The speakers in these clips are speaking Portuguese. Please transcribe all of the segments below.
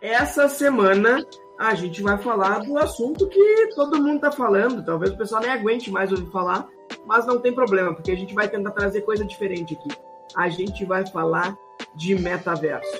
essa semana a gente vai falar do assunto que todo mundo está falando. Talvez o pessoal nem aguente mais ouvir falar, mas não tem problema, porque a gente vai tentar trazer coisa diferente aqui. A gente vai falar de metaverso.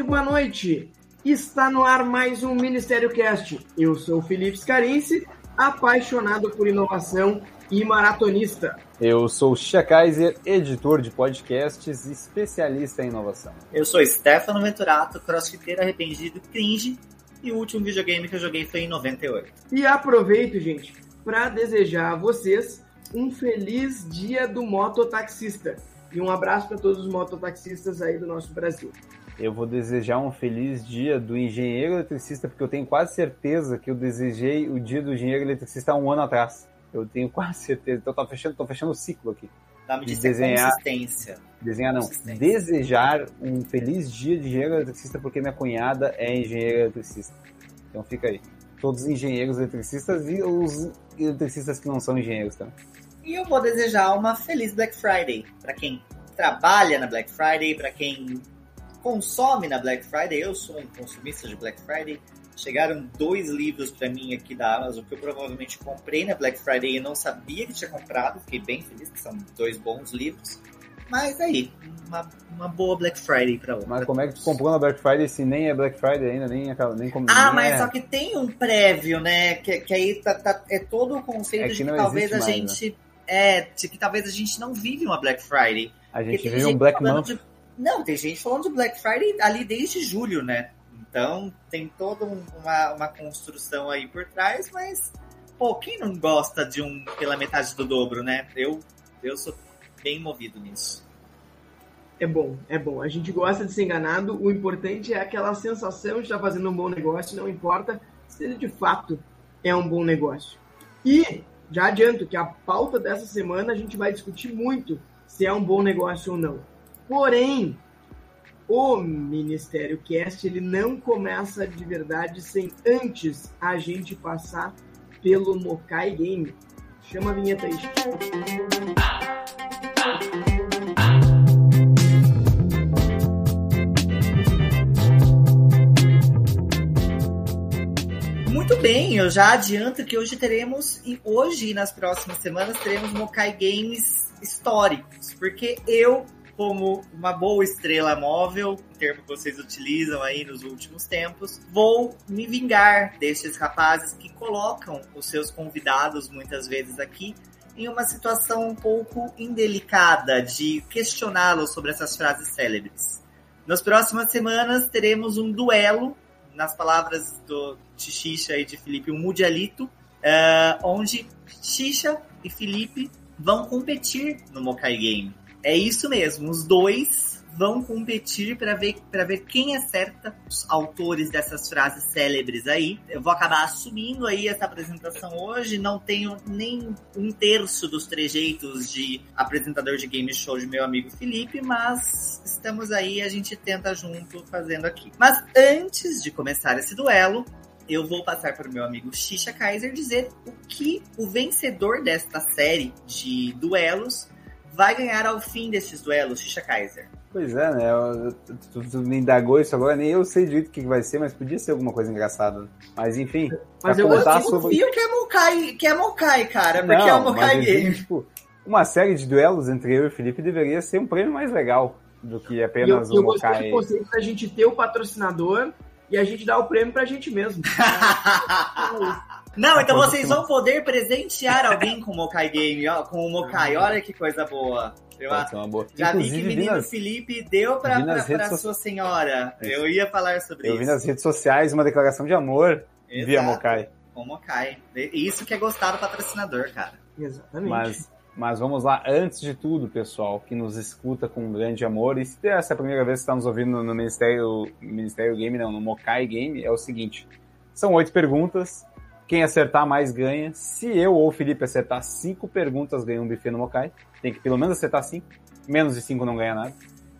Tarde, boa noite. Está no ar mais um Ministério Cast. Eu sou o Felipe Scarinci, apaixonado por inovação e maratonista. Eu sou o Xia Kaiser, editor de podcasts e especialista em inovação. Eu sou Stefano Venturato, crossfiteiro arrependido, cringe, e o último videogame que eu joguei foi em 98. E aproveito, gente, para desejar a vocês um feliz dia do mototaxista. E um abraço para todos os mototaxistas aí do nosso Brasil. Eu vou desejar um feliz dia do engenheiro eletricista, porque eu tenho quase certeza que eu desejei o dia do engenheiro eletricista há um ano atrás. Eu tenho quase certeza. Então tô fechando, tô fechando o ciclo aqui. Dá me De desenhar- consistência. Desenhar não. Consistência. Desejar um feliz dia de engenheiro eletricista, porque minha cunhada é engenheira eletricista. Então fica aí. Todos os engenheiros eletricistas e os eletricistas que não são engenheiros também. E eu vou desejar uma feliz Black Friday para quem trabalha na Black Friday, para quem consome na Black Friday. Eu sou um consumista de Black Friday. Chegaram dois livros para mim aqui da Amazon que eu provavelmente comprei na Black Friday e não sabia que tinha comprado. Fiquei bem feliz que são dois bons livros. Mas aí, uma, uma boa Black Friday para hoje. Mas como é que tu comprou na Black Friday se nem é Black Friday ainda, nem, acaba- nem como. Ah, nem mas é... só que tem um prévio, né? Que, que aí tá- tá- é todo o conceito É de que que não talvez a mais, gente. É, de que talvez a gente não vive uma Black Friday. A gente vive um Black Month. de- Não, tem gente falando de Black Friday ali desde julho, né? Então tem toda um- uma, uma construção aí por trás, mas, pô, quem não gosta de um pela metade do dobro, né? Eu, eu sou bem movido nisso. É bom, é bom. A gente gosta de ser enganado. O importante é aquela sensação de estar fazendo um bom negócio, não importa se ele de fato é um bom negócio. E já adianto que a pauta dessa semana a gente vai discutir muito se é um bom negócio ou não. Porém, o Ministério Cast ele não começa de verdade sem antes a gente passar pelo Mokai Game. Chama a vinheta aí. Muito bem, eu já adianto que hoje teremos, e hoje e nas próximas semanas, teremos Mokai Games históricos, porque eu, como uma boa estrela móvel, o termo que vocês utilizam aí nos últimos tempos, vou me vingar destes rapazes que colocam os seus convidados muitas vezes aqui em uma situação um pouco indelicada de questioná-los sobre essas frases célebres. Nas próximas semanas teremos um duelo nas palavras do, Xixa e de Felipe, um mundialito, eh, onde Xixa e Felipe vão competir no Mokai Game. É isso mesmo, os dois vão competir para ver, pra ver quem acerta os autores dessas frases célebres aí. Eu vou acabar assumindo aí essa apresentação hoje, não tenho nem um terço dos trejeitos de apresentador de game show de meu amigo Felipe, mas estamos aí, a gente tenta junto fazendo aqui. Mas antes de começar esse duelo, eu vou passar para o meu amigo Xixa Kaiser dizer o que o vencedor desta série de duelos vai ganhar ao fim desses duelos, Xixa Kaiser. Pois é, né? eu- Tu, tu me indagou isso agora, nem eu sei direito o que vai ser, mas podia ser alguma coisa engraçada. Mas enfim. Mas eu contar eu sobre- confio que é Mokai, que é Mokai, cara, porque é o Não, Mokai mas enfim, Game. tipo, uma série de duelos entre eu e o Felipe deveria ser um prêmio mais legal do que E eu, apenas eu um gostei Mokai. do conceito da gente ter o patrocinador e a gente dar o prêmio pra gente mesmo. Não, então Pode vocês vão poder presentear alguém com o Mokai Game, ó, com o Mokai. Olha que coisa boa. Eu Pode ser uma boa. já vi que o vi menino nas, Felipe deu pra, vi pra, pra redes sua senhora. Isso. Eu ia falar sobre eu vi isso. nas redes sociais uma declaração de amor via Exato, Mokai. Com o Mokai. E Isso que é gostar do patrocinador, cara. Exatamente. Mas, mas vamos lá, antes de tudo, pessoal, que nos escuta com grande amor, e se essa é a primeira vez que está nos ouvindo no, no Ministério, Ministério Game, não, no Mokai Game, é o seguinte: são oito perguntas, quem acertar mais ganha. Se eu ou o Felipe acertar cinco perguntas, ganha um buffet no Mokai. Tem que pelo menos acertar cinco, menos de cinco não ganha nada.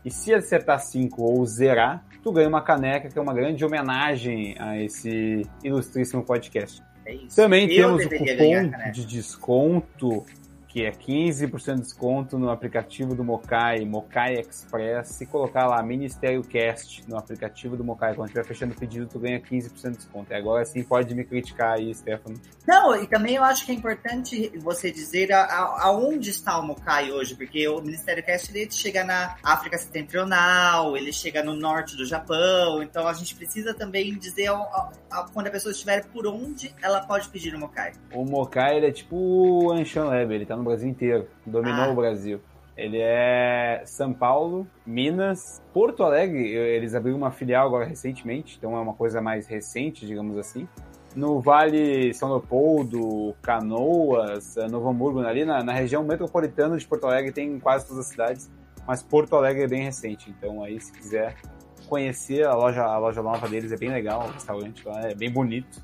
E se acertar cinco ou zerar, tu ganha uma caneca, que é uma grande homenagem a esse ilustríssimo podcast. É isso. Também Eu temos o cupom de desconto, que é 15% de desconto no aplicativo do Mokai, Mokai Express. Se colocar lá Ministério Cast no aplicativo do Mokai, quando estiver fechando o pedido, tu ganha 15% de desconto. E agora sim pode me criticar aí, Stefano. Não, e também eu acho que é importante você dizer a- a- aonde está o Mokai hoje, porque o Ministério Cast ele chega na África Setentrional, ele chega no norte do Japão, então a gente precisa também dizer ao- quando a pessoa estiver por onde ela pode pedir o Mokai. O Mokai, ele é tipo o Anshan Lab, ele tá no Brasil inteiro, dominou Ah. o Brasil. Ele é São Paulo, Minas, Porto Alegre, eles abriram uma filial agora recentemente, então é uma coisa mais recente, digamos assim. No Vale São Leopoldo, Canoas, eh, Novo Hamburgo, ali na, na região metropolitana de Porto Alegre tem em quase todas as cidades, mas Porto Alegre é bem recente, então aí se quiser conhecer a loja, a loja nova deles é bem legal, o restaurante lá é bem bonito.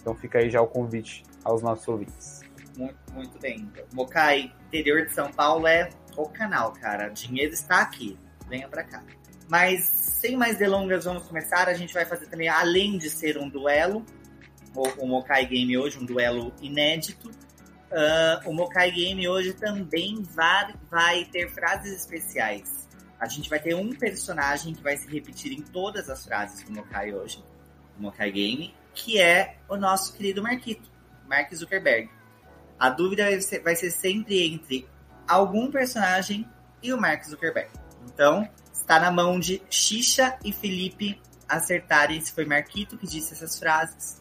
Então fica aí já o convite aos nossos ouvintes. Muito, muito bem. Mokai, interior de São Paulo é o canal, cara. Dinheiro está aqui. Venha pra cá. Mas, sem mais delongas, vamos começar. A gente vai fazer também, além de ser um duelo, o, o Mokai Game hoje, um duelo inédito. ah, o Mokai Game hoje também vai, vai ter frases especiais. A gente vai ter um personagem que vai se repetir em todas as frases do Mokai hoje, do Mokai Game, que é o nosso querido Marquito, Mark Zuckerberg. A dúvida vai ser, sempre entre algum personagem e o Mark Zuckerberg. Então, está na mão de Xixa e Felipe acertarem se foi Marquito que disse essas frases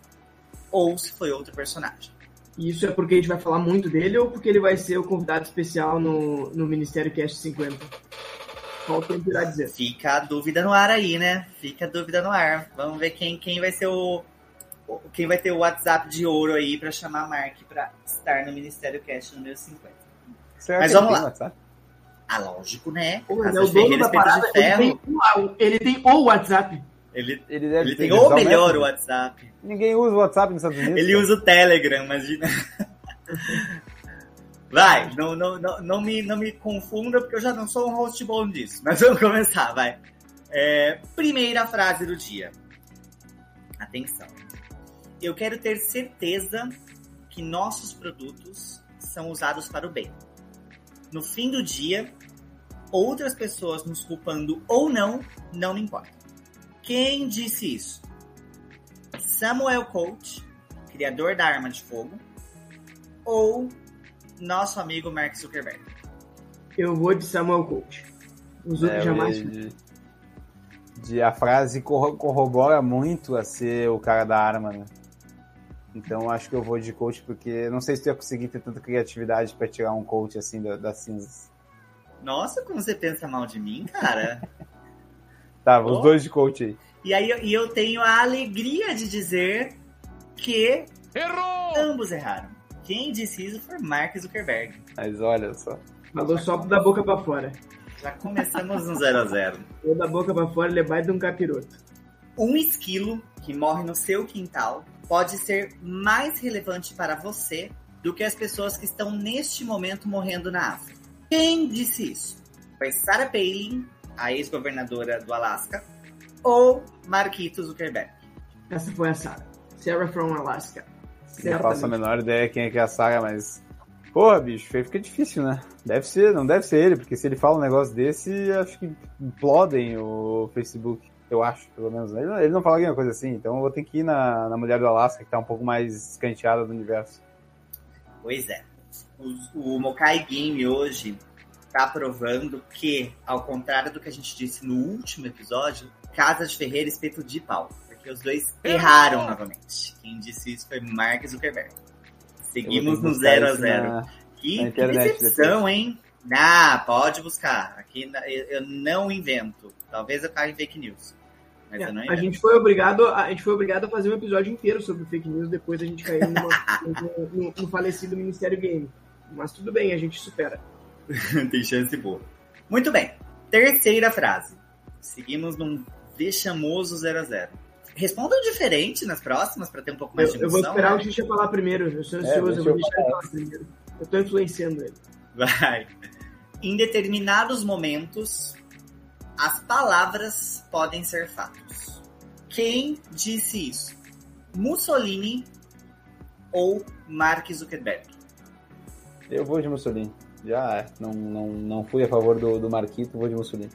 ou se foi outro personagem. Isso é porque a gente vai falar muito dele ou porque ele vai ser o convidado especial no, no Ministério Cast 50? Qual o tempo irá dizer? Fica a dúvida no ar aí, né? Fica a dúvida no ar. Vamos ver quem, quem vai ser o- quem vai ter o WhatsApp de ouro aí para chamar a Mark para estar no Ministério Cast número 50. Será Mas vamos lá. WhatsApp? Ah, lógico, né? Pô, Casa ele é o de dono Ferreira, da Espeto parada. de Ele tem, o- ele tem o WhatsApp. Ele, Ele deve ele ter tem o usar melhor Messenger. WhatsApp. Ninguém usa o WhatsApp nos Estados Unidos. Ele cara. usa o Telegram, imagina. Vai, não, não, não, não, me, não me confunda, porque eu já não sou um host bom disso. Mas vamos começar, vai. É, primeira frase do dia. Atenção. Eu quero ter certeza que nossos produtos são usados para o bem. No fim do dia, outras pessoas nos culpando ou não, não me importa. Quem disse isso? Samuel Coach, criador da arma de fogo, ou nosso amigo Mark Zuckerberg? Eu vou de Samuel Coach. Os outros É, jamais. de, de- a frase corro- corrobora muito a ser o cara da arma, né? Então acho que eu vou de coach porque não sei se eu ia conseguir ter tanta criatividade pra tirar um coach assim da- das cinzas. Nossa, como você pensa mal de mim, cara. Tá, os Oh. dois de coach aí. e aí e eu tenho a alegria de dizer que ambos erraram. Quem disse isso foi Mark Zuckerberg. Mas olha só. Falou só da boca pra fora. Já começamos no 0 a 0 Ou da boca pra fora, ele é baita de um capiroto. Um esquilo que morre no seu quintal pode ser mais relevante para você do que as pessoas que estão neste momento morrendo na África. Quem disse isso? Foi Sarah Palin, a ex-governadora do Alasca, ou Marquito Zuckerberg? Essa foi a Sarah. Sarah from Alaska. Não faço a Certamente. menor ideia quem é que é a saga, mas. Porra, bicho, aí fica difícil, né? Deve ser, não deve ser ele, porque se ele fala um negócio desse, acho que implodem o Facebook. Eu acho, pelo menos. Ele, não- ele não fala alguma coisa assim, então eu vou ter que ir na, na mulher do Alasca, que tá um pouco mais escanteada do universo. Pois é. O, o Mokai Game hoje está provando que, ao contrário do que a gente disse no último episódio, Casa de Ferreira e Espeto de Pau. Porque os dois erraram novamente. Quem disse isso foi Mark Zuckerberg. Seguimos no ter que 0 buscar a isso 0 na- Que, decepção, hein? Ah, pode buscar. Aqui eu não invento. Talvez eu caia em fake news. Mas eu não A gente foi obrigado, a, a gente foi obrigado a fazer um episódio inteiro sobre fake news depois a gente caiu numa- no, no- no falecido Ministério Game. Mas tudo bem, a gente supera. Tem chance boa. Muito bem. Terceira frase. Seguimos num vexamoso 0 a 0 Respondam diferente nas próximas para ter um pouco mais Eu, de eu vou emoção. esperar o né? Xixa falar primeiro. Eu sou É, ansioso, deixa eu vou deixar ele falar primeiro. Eu tô influenciando ele. Vai. Em determinados momentos, As palavras podem ser fatos. Quem disse isso? Mussolini ou Mark Zuckerberg? Eu vou de Mussolini. Já é. Não, não, não fui a favor do, do Marquito, vou de Mussolini.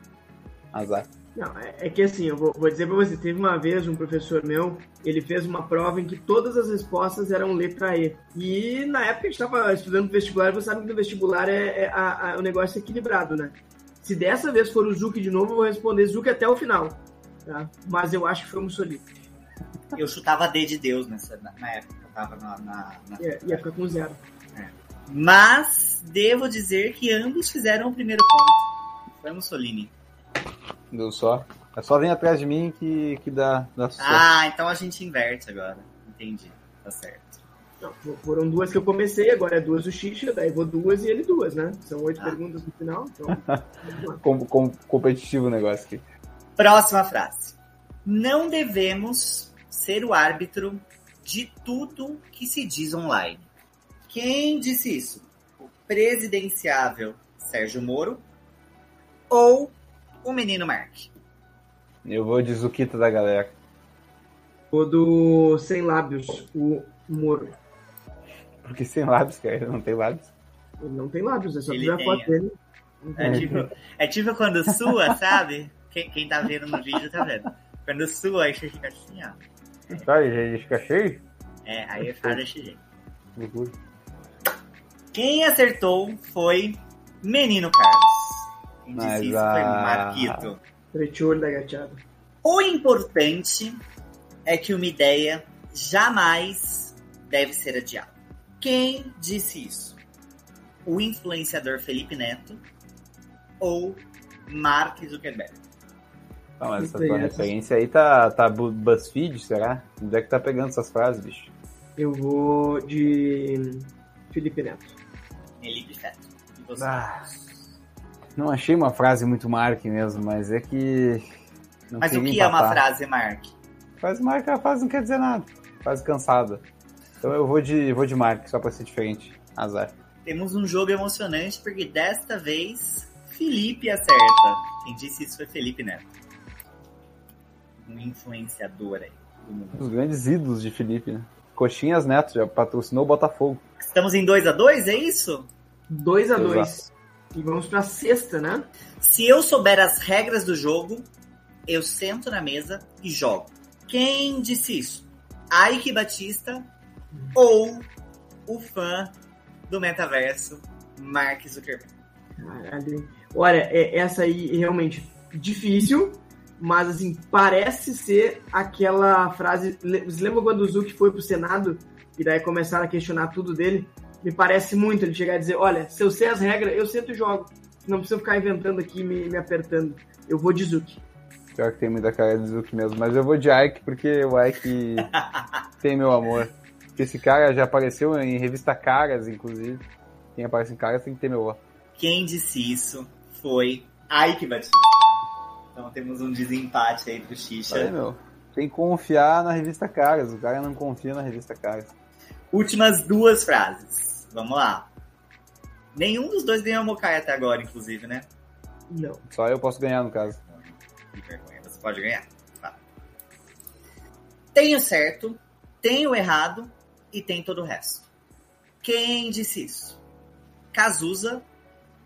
Azar. Não, é, é que assim, eu vou, vou dizer pra você, teve uma vez um professor meu, ele fez uma prova em que todas as respostas eram letra E. E na época a gente estava estudando vestibular, você sabe que no vestibular é, é a, a, o negócio é equilibrado, né? Se dessa vez for o Zuc de novo, eu vou responder Zuc até o final. Tá? Mas eu acho que foi o Mussolini. Eu chutava D de Deus nessa, na, na época, eu tava na. na, na... Ia, ia ficar com zero. Mas devo dizer que ambos fizeram o primeiro ponto. Foi Mussolini. Deu só. É só vir atrás de mim que, que dá, dá sucesso. Ah, então a gente inverte agora. Entendi. Tá certo. Não, foram duas que eu comecei, agora é duas o Xixa, daí vou duas e ele duas, né? São oito Ah. perguntas no final, então. Com, com- competitivo o negócio aqui. Próxima frase. Não devemos ser o árbitro de tudo que se diz online. Quem disse isso? O presidenciável Sérgio Moro ou o menino Mark? Eu vou de Zuquita da galera. O do Sem Lábios, o Moro. Porque sem lábios, cara, ele não tem lábios. Ele não tem lábios, é só Ele ver a tem, foto é. dele. É tipo, é tipo quando sua, sabe? Quem, quem tá vendo no vídeo tá vendo. Quando sua, aí você fica assim, ó. Tá, ele fica cheio? É, aí faz desse jeito. Quem acertou foi Menino Carlos. Quem disse Mas isso foi Marquito. Trechou da gateada. O importante é que uma ideia jamais deve ser adiada. Quem disse isso? O influenciador Felipe Neto ou Mark Zuckerberg? Mas essa tua referência aí tá, tá bu- BuzzFeed, será? Onde é que tá pegando essas frases, bicho? Eu vou de Felipe Neto. Felipe Neto. E você? Ah, não achei uma frase muito Mark mesmo, mas é que. não Mas o que é uma empatar. frase, Mark? Frase Mark, a frase não quer dizer nada. Frase cansada. Então eu vou de, vou de Mark, só pra ser diferente. Azar. Temos um jogo emocionante porque desta vez Felipe acerta. Quem disse isso foi Felipe Neto. Um influenciador aí. do mundo. Um dos grandes ídolos de Felipe, né? Coxinhas Neto já patrocinou o Botafogo. Estamos em 2 a 2 é isso? 2 a Exato. 2 E vamos pra sexta, né? Se eu souber as regras do jogo, eu sento na mesa e jogo. Quem disse isso? Ike Batista ou o fã do metaverso, Mark Zuckerberg? Caralho. Olha, é, essa aí é realmente difícil, mas assim, parece ser aquela frase. Você lembra quando o Zuck foi pro Senado e daí começaram a questionar tudo dele? Me parece muito ele chegar a dizer: Olha, se eu sei as regras, eu sento e jogo. Não precisa ficar inventando aqui, me, me apertando. Eu vou de Zuck. Pior que tem muita cara de Zuki mesmo, mas eu vou de Ike porque o Ike tem meu amor. Esse cara já apareceu em revista Caras, inclusive. Quem aparece em Caras tem que ter meu voto. Quem disse isso foi Ike Batista. Então temos um desempate aí pro Xixa. meu. Tem que confiar na revista Caras. O cara não confia na revista Caras. Últimas duas frases. Vamos lá. Nenhum dos dois ganhou Mokai até agora, inclusive, né? Não. Só eu posso ganhar, no caso. Que vergonha, você pode ganhar. Tá. Tem o certo, tem o errado e tem todo o resto. Quem disse isso? Cazuza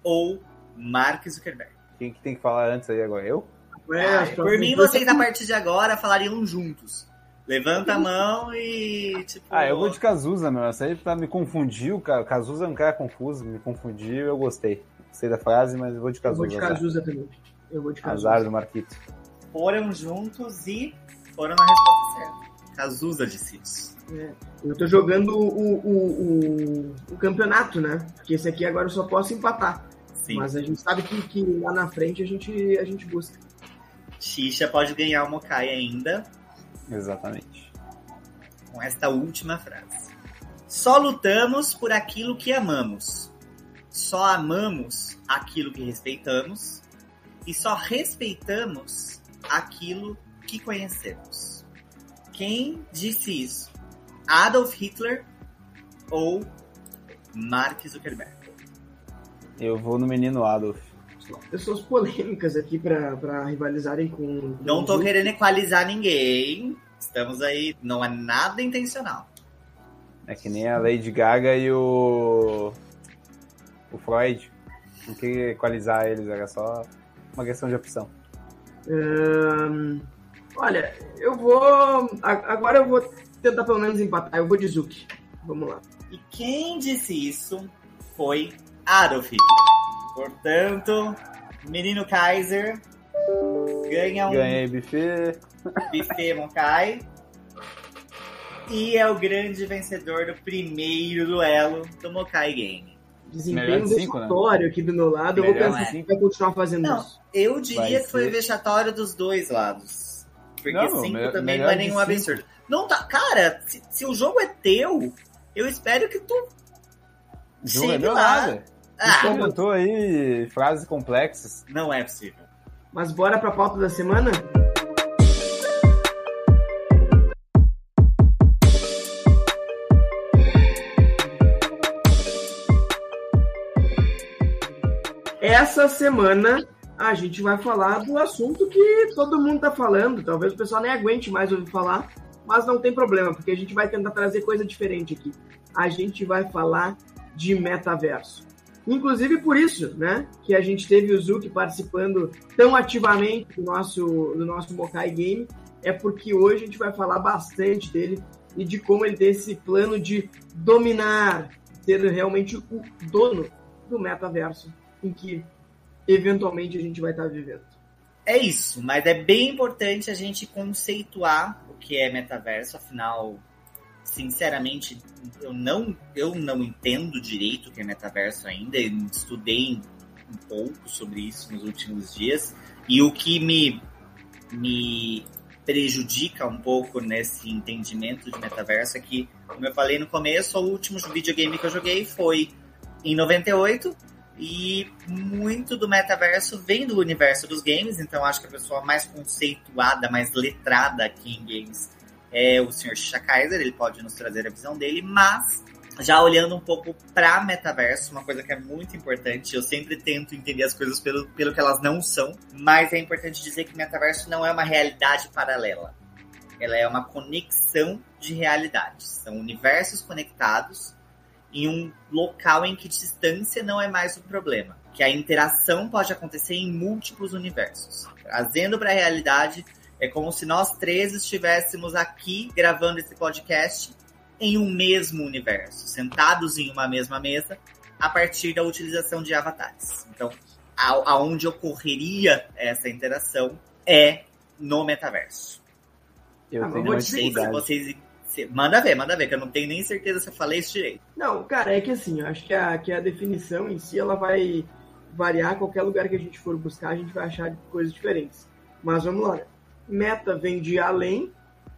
ou Mark Zuckerberg? Quem que tem que falar antes aí agora? Eu? É, Ah, por mim, vocês a partir de agora falariam juntos. Levanta a mão e tipo. Ah, eu vou de Cazuza, meu. Essa aí pra me confundir, o cara. Cazuza é um cara confuso, me confundiu, eu gostei. Gostei da frase, mas eu vou de Eu Cazuza. vou de azar. Cazuza também. Eu vou de Cazuza. Azar do Marquito. Foram juntos e foram na resposta certa. Cazuza disse isso. É, eu tô jogando o, o, o, o campeonato, né? Porque esse aqui agora eu só posso empatar. Sim. Mas a gente sabe que, que lá na frente a gente, a gente busca. Xixa pode ganhar o Mokai ainda Exatamente. com esta última frase. Só lutamos por aquilo que amamos. Só amamos aquilo que respeitamos. E só respeitamos aquilo que conhecemos. Quem disse isso? Adolf Hitler ou Mark Zuckerberg? Eu vou no menino Adolf. pessoas polêmicas aqui para rivalizarem com. com Não tô querendo equalizar ninguém. Estamos aí, não é nada intencional. É que nem a Lady Gaga e o. O Freud. Não queria equalizar eles, era só uma questão de opção. Ahn, olha, eu vou. Agora eu vou tentar pelo menos empatar. Eu vou de Zuki. Vamos lá. E quem disse isso foi Adolf Hitler. Portanto, menino Kaiser ganha um Ganhei buffet. buffet Mokai. E é o grande vencedor do primeiro duelo do Mokai Game. Desempenho Melhor de né? vexatório aqui do meu lado. Eu vou Melhor pensar que cinco. vai continuar fazendo Não. isso. Eu diria Vai que foi ser- vexatório dos dois lados. Porque Não, cinco me- também melhor não é nenhum absurdo. Não tá. Cara, se, se o jogo é teu, eu espero que tu. Jogo é meu lá. nada. Ah, Inventou aí frases complexas. não é possível. Mas bora pra pauta da semana? Essa semana a gente vai falar do assunto que todo mundo tá falando. Talvez o pessoal nem aguente mais ouvir falar, mas não tem problema, porque a gente vai tentar trazer coisa diferente aqui. A gente vai falar de metaverso. Inclusive por isso, né, que a gente teve o Zuki participando tão ativamente do nosso, do nosso Mokai Game, é porque hoje a gente vai falar bastante dele e de como ele tem esse plano de dominar, ser realmente o dono do metaverso em que eventualmente a gente vai estar vivendo. É isso, mas é bem importante a gente conceituar o que é metaverso, afinal, sinceramente, eu não, eu não entendo direito o que é metaverso ainda, estudei um pouco sobre isso nos últimos dias, e o que me, me prejudica um pouco nesse entendimento de metaverso é que, como eu falei no começo, o último videogame que eu joguei foi em 98, e muito do metaverso vem do universo dos games, então acho que a pessoa mais conceituada, mais letrada aqui em games é o Sr. Kaiser, ele pode nos trazer a visão dele, mas já olhando um pouco para metaverso, uma coisa que é muito importante, eu sempre tento entender as coisas pelo, pelo que elas não são, mas é importante dizer que metaverso não é uma realidade paralela. Ela é uma conexão de realidades. São universos conectados em um local em que distância não é mais o problema. Que a interação pode acontecer em múltiplos universos. Trazendo para a realidade, é como se nós três estivéssemos aqui gravando esse podcast em um mesmo universo, sentados em uma mesma mesa, a partir da utilização de avatares. Então, a- aonde ocorreria essa interação é no metaverso. Eu Ah, tenho uma se vocês. Manda ver, manda ver, que eu não tenho nem certeza se eu falei isso direito. Não, cara, é que assim, eu acho que a, que a definição em si ela vai variar qualquer lugar que a gente for buscar, a gente vai achar coisas diferentes. Mas vamos lá. Meta vem de além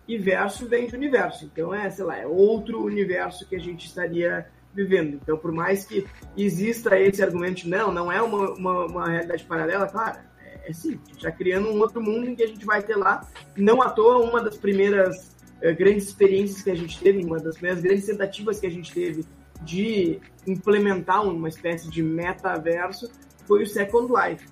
e verso vem de universo. Então é, sei lá, é outro universo que a gente estaria vivendo. Então, por mais que exista esse argumento, de, não, não é uma, uma, uma realidade paralela, claro, é, é sim, está criando um outro mundo em que a gente vai ter lá. Não à toa, uma das primeiras grandes experiências que a gente teve, uma das primeiras grandes tentativas que a gente teve de implementar uma espécie de metaverso foi o Second Life.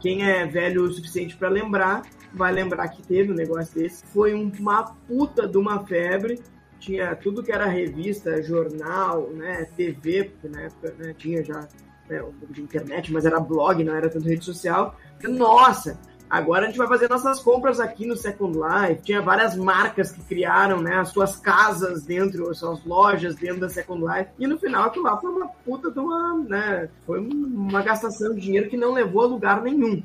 Quem é velho o suficiente para lembrar, vai lembrar que teve um negócio desse. Foi uma puta de uma febre. Tinha tudo que era revista, jornal, né, TV, porque na época né, tinha já né, um pouco de internet, mas era blog, não era tanto rede social. Nossa, agora a gente vai fazer nossas compras aqui no Second Life. Tinha várias marcas que criaram né, as suas casas dentro, as suas lojas dentro da Second Life. E no final aquilo lá foi uma puta de uma. Né, foi uma gastação de dinheiro que não levou a lugar nenhum.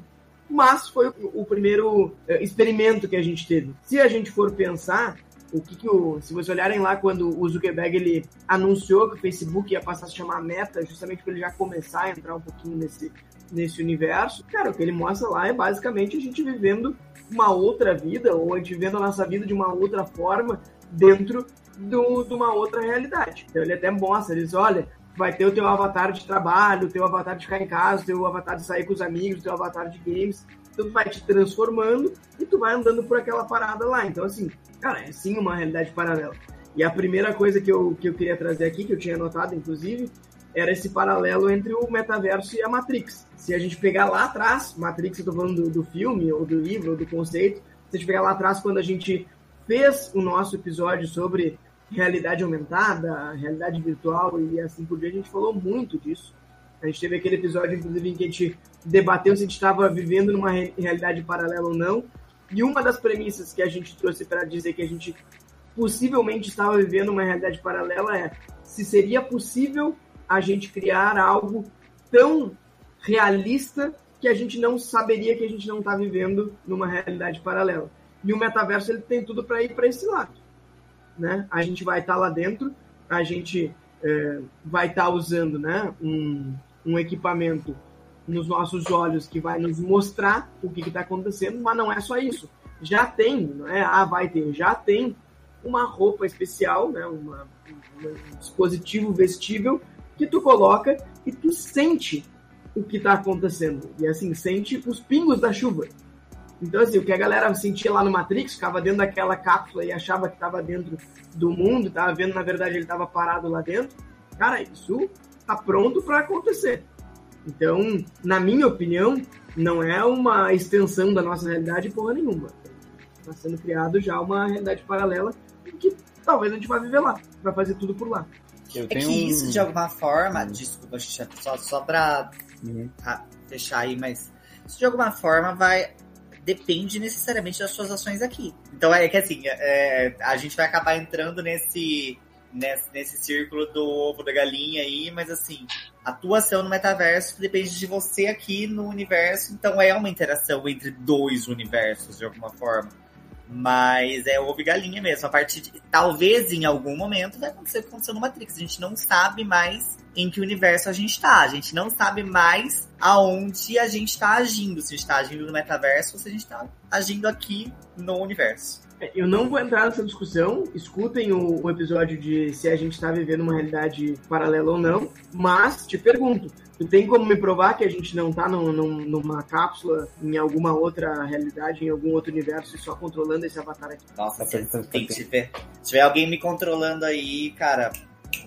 Mas foi o, primeiro eh, experimento que a gente teve. Se a gente for pensar, o que, que o. Se vocês olharem lá quando o Zuckerberg ele anunciou que o Facebook ia passar a se chamar Meta, justamente para ele já começar a entrar um pouquinho nesse, nesse universo, cara, o que ele mostra lá é basicamente a gente vivendo uma outra vida, ou a gente vivendo a nossa vida de uma outra forma dentro do, de uma outra realidade. Então ele até mostra, ele diz, olha, vai ter o teu avatar de trabalho, o teu avatar de ficar em casa, o teu avatar de sair com os amigos, o teu avatar de games, tudo vai te transformando e tu vai andando por aquela parada lá. Então, assim, cara, é sim uma realidade paralela. E a primeira coisa que eu, que eu queria trazer aqui, que eu tinha anotado, inclusive, era esse paralelo entre o metaverso e a Matrix. Se a gente pegar lá atrás, Matrix, eu tô falando do, do filme, ou do livro, ou do conceito, se a gente pegar lá atrás, quando a gente fez o nosso episódio sobre realidade aumentada, realidade virtual e assim por diante, a gente falou muito disso. A gente teve aquele episódio, inclusive, em que a gente debateu se a gente estava vivendo numa realidade paralela ou não. E uma das premissas que a gente trouxe para dizer que a gente possivelmente estava vivendo uma realidade paralela é se seria possível a gente criar algo tão realista que a gente não saberia que a gente não está vivendo numa realidade paralela. E o metaverso ele tem tudo para ir para esse lado. Né? A gente vai estar tá lá dentro, a gente é, vai estar tá usando né, um, um equipamento nos nossos olhos que vai nos mostrar o que está acontecendo, mas não é só isso. Já tem, não é? Ah, vai ter, já tem uma roupa especial, né? Uma, um dispositivo vestível que tu coloca e tu sente o que está acontecendo. E assim, sente os pingos da chuva. Então, assim, o que a galera sentia lá no Matrix, ficava dentro daquela cápsula e achava que estava dentro do mundo, estava vendo, na verdade, ele estava parado lá dentro. Cara, isso tá pronto para acontecer. Então, na minha opinião, não é uma extensão da nossa realidade porra nenhuma. Está sendo criado já uma realidade paralela que talvez a gente vai viver lá, vai fazer tudo por lá. É que isso, de alguma forma, desculpa, só, só para uhum. fechar aí, mas isso de alguma forma vai depende necessariamente das suas ações aqui. Então é que assim, é, a gente vai acabar entrando nesse, nesse, nesse círculo do ovo da galinha aí, mas assim, a atuação no metaverso depende de você aqui no universo, então é uma interação entre dois universos de alguma forma. Mas é ovo e galinha mesmo. A partir de, talvez em algum momento vai acontecer o que aconteceu no Matrix. A gente não sabe mais em que universo a gente está. A gente não sabe mais aonde a gente está agindo. Se a gente está agindo no metaverso ou se a gente está agindo aqui no universo. Eu não vou entrar nessa discussão. Escutem o, o episódio de se a gente está vivendo uma realidade paralela ou não. Mas te pergunto: Tu tem como me provar que a gente não tá num, num, numa cápsula, em alguma outra realidade, em algum outro universo, e só controlando esse avatar aqui? Nossa, tem, tem que tiver. Se tiver alguém me controlando aí, cara,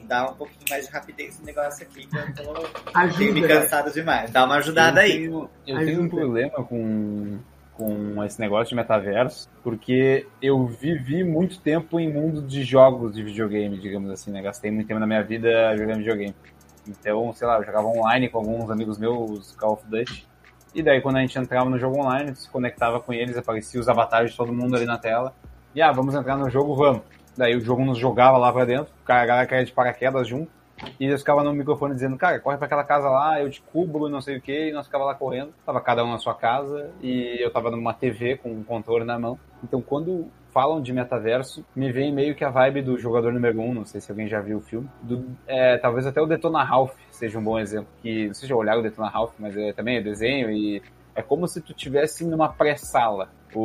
dá um pouquinho mais de rapidez no negócio aqui, que eu tô Ajuda, me cansado demais. Dá uma ajudada eu aí. Tenho, eu Ajuda. tenho um problema com, com esse negócio de metaverso, porque eu vivi muito tempo em mundo de jogos de videogame, digamos assim, né? Gastei muito tempo na minha vida jogando videogame. Então, sei lá, eu jogava online com alguns amigos meus, Call of Duty. E daí, quando a gente entrava no jogo online, se conectava com eles, aparecia os avatares de todo mundo ali na tela. E, ah, vamos entrar no jogo, vamos. Daí o jogo nos jogava lá pra dentro, o cara caía de paraquedas junto. E eles ficavam no microfone dizendo, cara, corre para aquela casa lá, eu te cubro não sei o que, e nós ficava lá correndo. Tava cada um na sua casa e eu tava numa TV com um controle na mão. Então quando falam de metaverso, me vem meio que a vibe do jogador número um, não sei se alguém já viu o filme. Do, é, talvez até o Detona Ralph seja um bom exemplo. Que, não sei se já olharam o Detona Ralph, mas é, também é desenho e é como se tu tivesse numa pré-sala. O,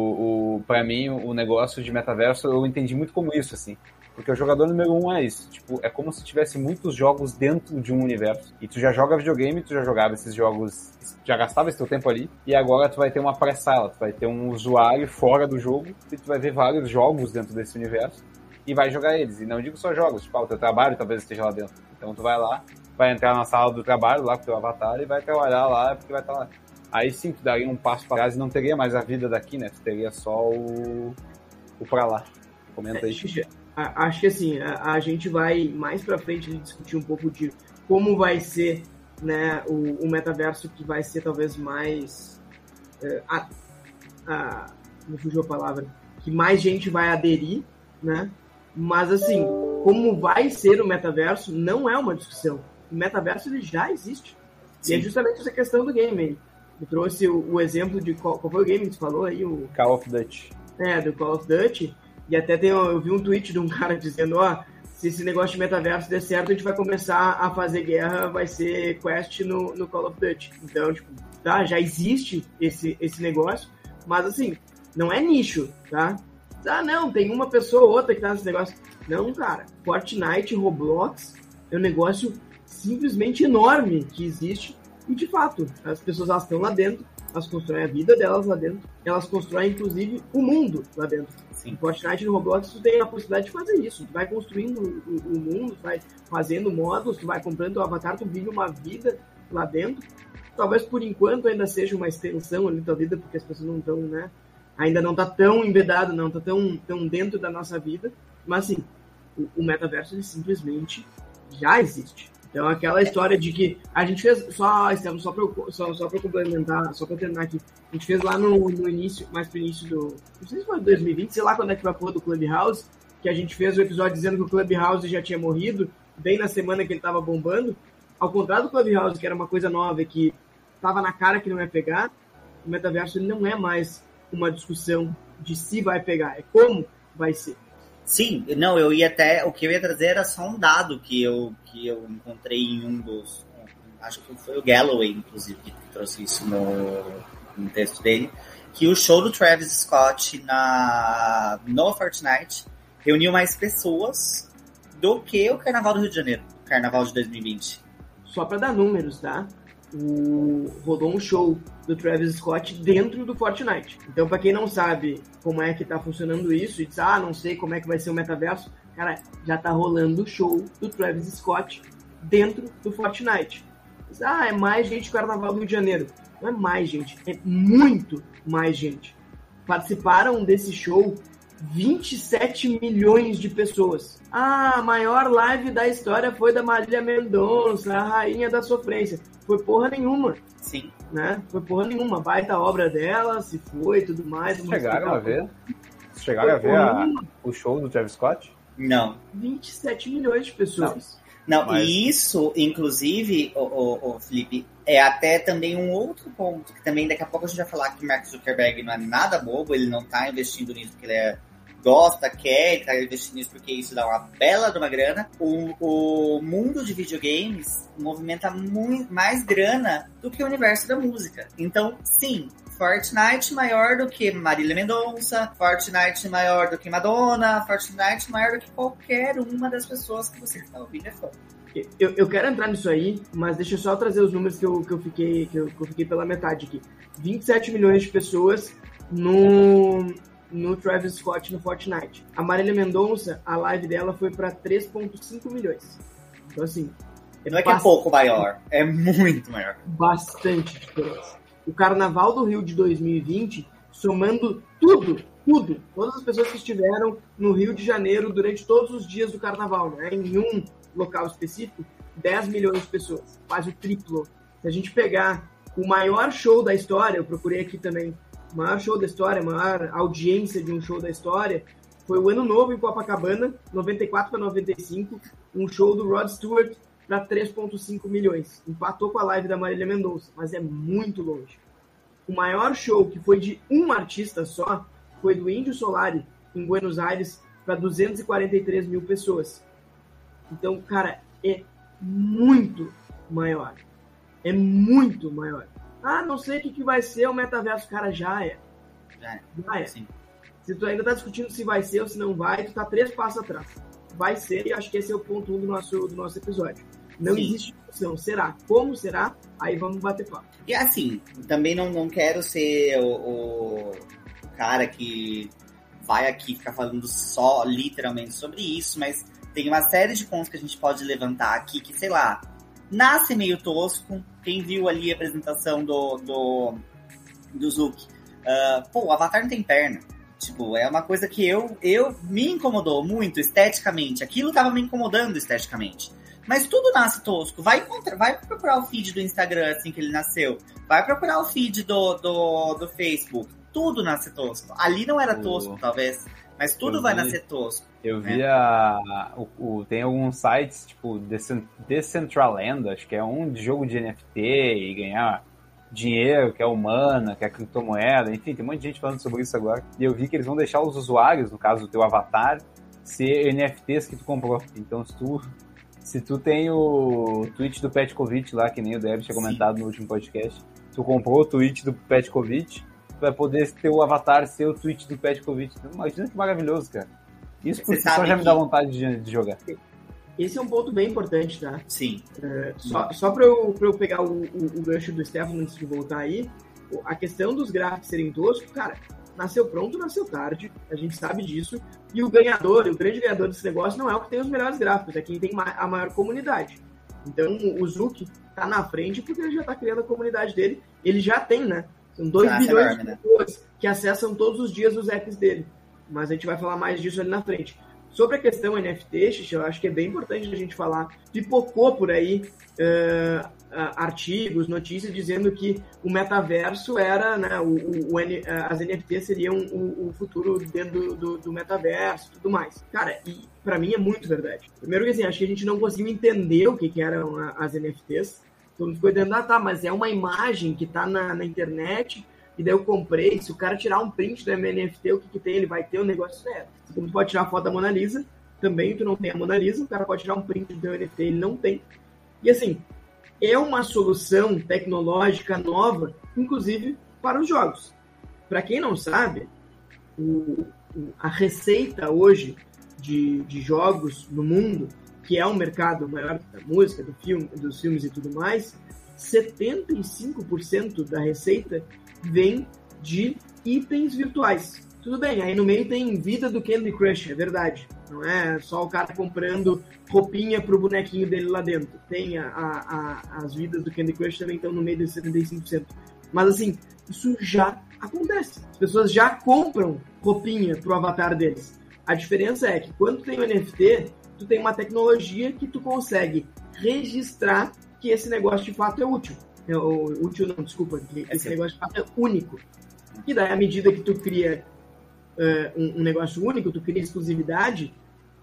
o, para mim, o negócio de metaverso eu entendi muito como isso, assim. Porque o jogador número um é isso. Tipo, é como se tivesse muitos jogos dentro de um universo. E tu já joga videogame, tu já jogava esses jogos, já gastava esse teu tempo ali. E agora tu vai ter uma pré-sala, tu vai ter um usuário fora do jogo e tu vai ver vários jogos dentro desse universo e vai jogar eles. E não digo só jogos, tipo, ah, o teu trabalho talvez esteja lá dentro. Então tu vai lá, vai entrar na sala do trabalho lá com o teu avatar e vai trabalhar lá porque vai estar lá. Aí sim, tu daria um passo para trás e não teria mais a vida daqui, né? Tu teria só o, o pra lá. Comenta aí. É, acho que assim, a, a gente vai mais para frente discutir um pouco de como vai ser né, o, o metaverso que vai ser talvez mais. É, a, a, me fugiu a palavra. Que mais gente vai aderir, né? Mas assim, como vai ser o metaverso não é uma discussão. O metaverso ele já existe. Sim. E é justamente essa questão do game. Eu trouxe o, o exemplo de qual, qual, foi o game que você falou aí? O Call of Duty. É, do Call of Duty e até tem, eu vi um tweet de um cara dizendo, ó, se esse negócio de metaverso der certo, a gente vai começar a fazer guerra, vai ser quest no, no Call of Duty. Então, tipo, tá, já existe esse, esse negócio, mas assim, não é nicho, tá? Ah, não, tem uma pessoa ou outra que tá nesse negócio. Não, cara, Fortnite, Roblox é um negócio simplesmente enorme que existe e de fato, as pessoas elas estão lá dentro elas constroem a vida delas lá dentro, elas constroem inclusive o mundo lá dentro. Sim. Fortnite no Roblox tu tem a possibilidade de fazer isso. Tu vai construindo o, o mundo, tu vai fazendo módulos, tu vai comprando o avatar, tu vive uma vida lá dentro. Talvez por enquanto ainda seja uma extensão ali da vida, porque as pessoas não estão, né? Ainda não tá tão embedado, não tá tão, tão dentro da nossa vida. Mas assim, o, o metaverso ele simplesmente já existe. Então aquela história de que a gente fez só, estamos só para só, só complementar, só para terminar aqui, a gente fez lá no, no início, mais pro início do, não sei se foi 2020, sei lá quando é que a porra do Clubhouse, que a gente fez o episódio dizendo que o Clubhouse já tinha morrido, bem na semana que ele tava bombando. Ao contrário do Clubhouse, que era uma coisa nova e que tava na cara que não ia pegar, o metaverso não é mais uma discussão de se vai pegar, é como vai ser. Sim, não, eu ia até. O que eu ia trazer era só um dado que eu, que eu encontrei em um dos. Acho que foi o Galloway, inclusive, que trouxe isso no, no texto dele. Que o show do Travis Scott na, no Fortnite reuniu mais pessoas do que o Carnaval do Rio de Janeiro, Carnaval de 2020. Só para dar números, tá? O, rodou um show do Travis Scott dentro do Fortnite. Então, para quem não sabe como é que tá funcionando isso, e diz, ah, não sei como é que vai ser o metaverso, cara, já tá rolando o show do Travis Scott dentro do Fortnite. Diz, ah, é mais gente que o Carnaval do Rio de Janeiro. Não é mais gente, é muito mais gente. Participaram desse show 27 milhões de pessoas. Ah, a maior live da história foi da Marília Mendonça, a rainha da sofrência. Foi porra nenhuma. Sim. Né? Foi porra nenhuma. Baita obra dela, se foi tudo mais. Chegaram a ver? Chegaram a ver a, o show do Travis Scott? Não. 27 milhões de pessoas. Não, Não Mas... e isso, inclusive, o, o, o, Felipe, é até também um outro ponto, que também daqui a pouco a gente vai falar que Mark Zuckerberg não é nada bobo, ele não tá investindo nisso porque ele é gosta, quer, tá investindo nisso porque isso dá uma bela de uma grana. O, o mundo de videogames movimenta muito mais grana do que o universo da música. Então, sim, Fortnite maior do que Marília Mendonça, Fortnite maior do que Madonna, Fortnite maior do que qualquer uma das pessoas que você está ouvindo é fã. Eu, eu quero entrar nisso aí, mas deixa eu só trazer os números que eu, que eu, fiquei, que eu, que eu fiquei pela metade aqui. 27 milhões de pessoas no, no Travis Scott no Fortnite. A Marília Mendonça, a live dela foi para 3,5 milhões. Então, assim. É não é que é pouco maior, é muito maior. Bastante diferença. O Carnaval do Rio de 2020, somando tudo, tudo, todas as pessoas que estiveram no Rio de Janeiro durante todos os dias do Carnaval, né, em um local específico, 10 milhões de pessoas, quase o triplo. Se a gente pegar o maior show da história, eu procurei aqui também maior show da história, maior audiência de um show da história, foi o Ano Novo em Copacabana, 94 para 95, um show do Rod Stewart para 3,5 milhões. Empatou com a live da Marília Mendonça, mas é muito longe. O maior show, que foi de um artista só, foi do Índio Solari, em Buenos Aires, para 243 mil pessoas. Então, cara, é muito maior. É muito maior. Ah, não sei o que, que vai ser o metaverso. Cara, já é. Já é. Já é. Sim. Se tu ainda tá discutindo se vai ser ou se não vai, tu tá três passos atrás. Vai ser, e acho que esse é o ponto um do nosso, do nosso episódio. Não Sim. existe discussão. Será? Como será? Aí vamos bater papo. E assim, também não, não quero ser o, o, cara que vai aqui ficar falando só literalmente sobre isso, mas tem uma série de pontos que a gente pode levantar aqui que, sei lá, nasce meio tosco. Quem viu ali a apresentação do, do, do Zuki, uh, pô, o Avatar não tem perna. Tipo, é uma coisa que eu, eu me incomodou muito esteticamente. Aquilo tava me incomodando esteticamente. Mas tudo nasce tosco. Vai, encontrar, vai procurar o feed do Instagram assim que ele nasceu. Vai procurar o feed do, do, do Facebook. Tudo nasce tosco. Ali não era tosco, talvez. Mas tudo vai nascer tosco. Eu vi é. a, o, o, tem alguns sites, tipo Decentraland, acho que é um de jogo de NFT e ganhar dinheiro, que é humana, que é criptomoeda, enfim, tem um monte de gente falando sobre isso agora. E eu vi que eles vão deixar os usuários, no caso do teu avatar, ser NFTs que tu comprou. Então se tu, se tu tem o tweet do Petkovic lá, que nem o Deb tinha comentado Sim. no último podcast, tu comprou o tweet do Petkovic, tu vai poder ter o avatar ser o tweet do Petkovic. Imagina que maravilhoso, cara. Isso por si só já me dá vontade de, de, jogar. Esse é um ponto bem importante, tá? Sim. É, só só para eu, pra eu pegar o, o, o, gancho do Stefano antes de voltar aí, a questão dos gráficos serem toscos, cara, nasceu pronto, nasceu tarde, a gente sabe disso. E o ganhador, o grande ganhador desse negócio não é o que tem os melhores gráficos, é quem tem a maior comunidade. Então o Zuki tá na frente porque ele já tá criando a comunidade dele. Ele já tem, né? São 2 bilhões de né? pessoas né? que acessam todos os dias os apps dele. Mas a gente vai falar mais disso ali na frente. Sobre a questão NFT, Xixi, eu acho que é bem importante a gente falar. Pipocou por aí uh, artigos, notícias dizendo que o metaverso era, né, o, o, o as NFTs seriam o, o futuro dentro do, do, do metaverso tudo mais. Cara, e para mim é muito verdade. Primeiro que assim, acho que a gente não conseguiu entender o que, que eram as NFTs. Mundo ficou dizendo, ah tá, mas é uma imagem que tá na, na internet e daí eu comprei. Se o cara tirar um print do NFT, o que, que tem? Ele vai ter o um negócio certo. Como tu pode tirar a foto da Mona Lisa, também tu não tem a Mona Lisa, o cara pode tirar um print do NFT, ele não tem. E assim, é uma solução tecnológica nova, inclusive para os jogos. Para quem não sabe, o, a receita hoje de, de jogos no mundo, que é um mercado maior da música, do filme, dos filmes e tudo mais, 75% da receita vem de itens virtuais. Tudo bem, aí no meio tem vida do Candy Crush, é verdade. Não é só o cara comprando roupinha pro bonequinho dele lá dentro. Tem a, a, a, as vidas do Candy Crush também estão no meio desses 75%. Mas assim, isso já acontece. As pessoas já compram roupinha pro avatar deles. A diferença é que quando tem o NFT, tu tem uma tecnologia que tu consegue registrar que esse negócio de fato é útil. É, útil não, desculpa, que é esse negócio de fato é único. E daí, à medida que tu cria uh, um, um, negócio único, tu cria exclusividade,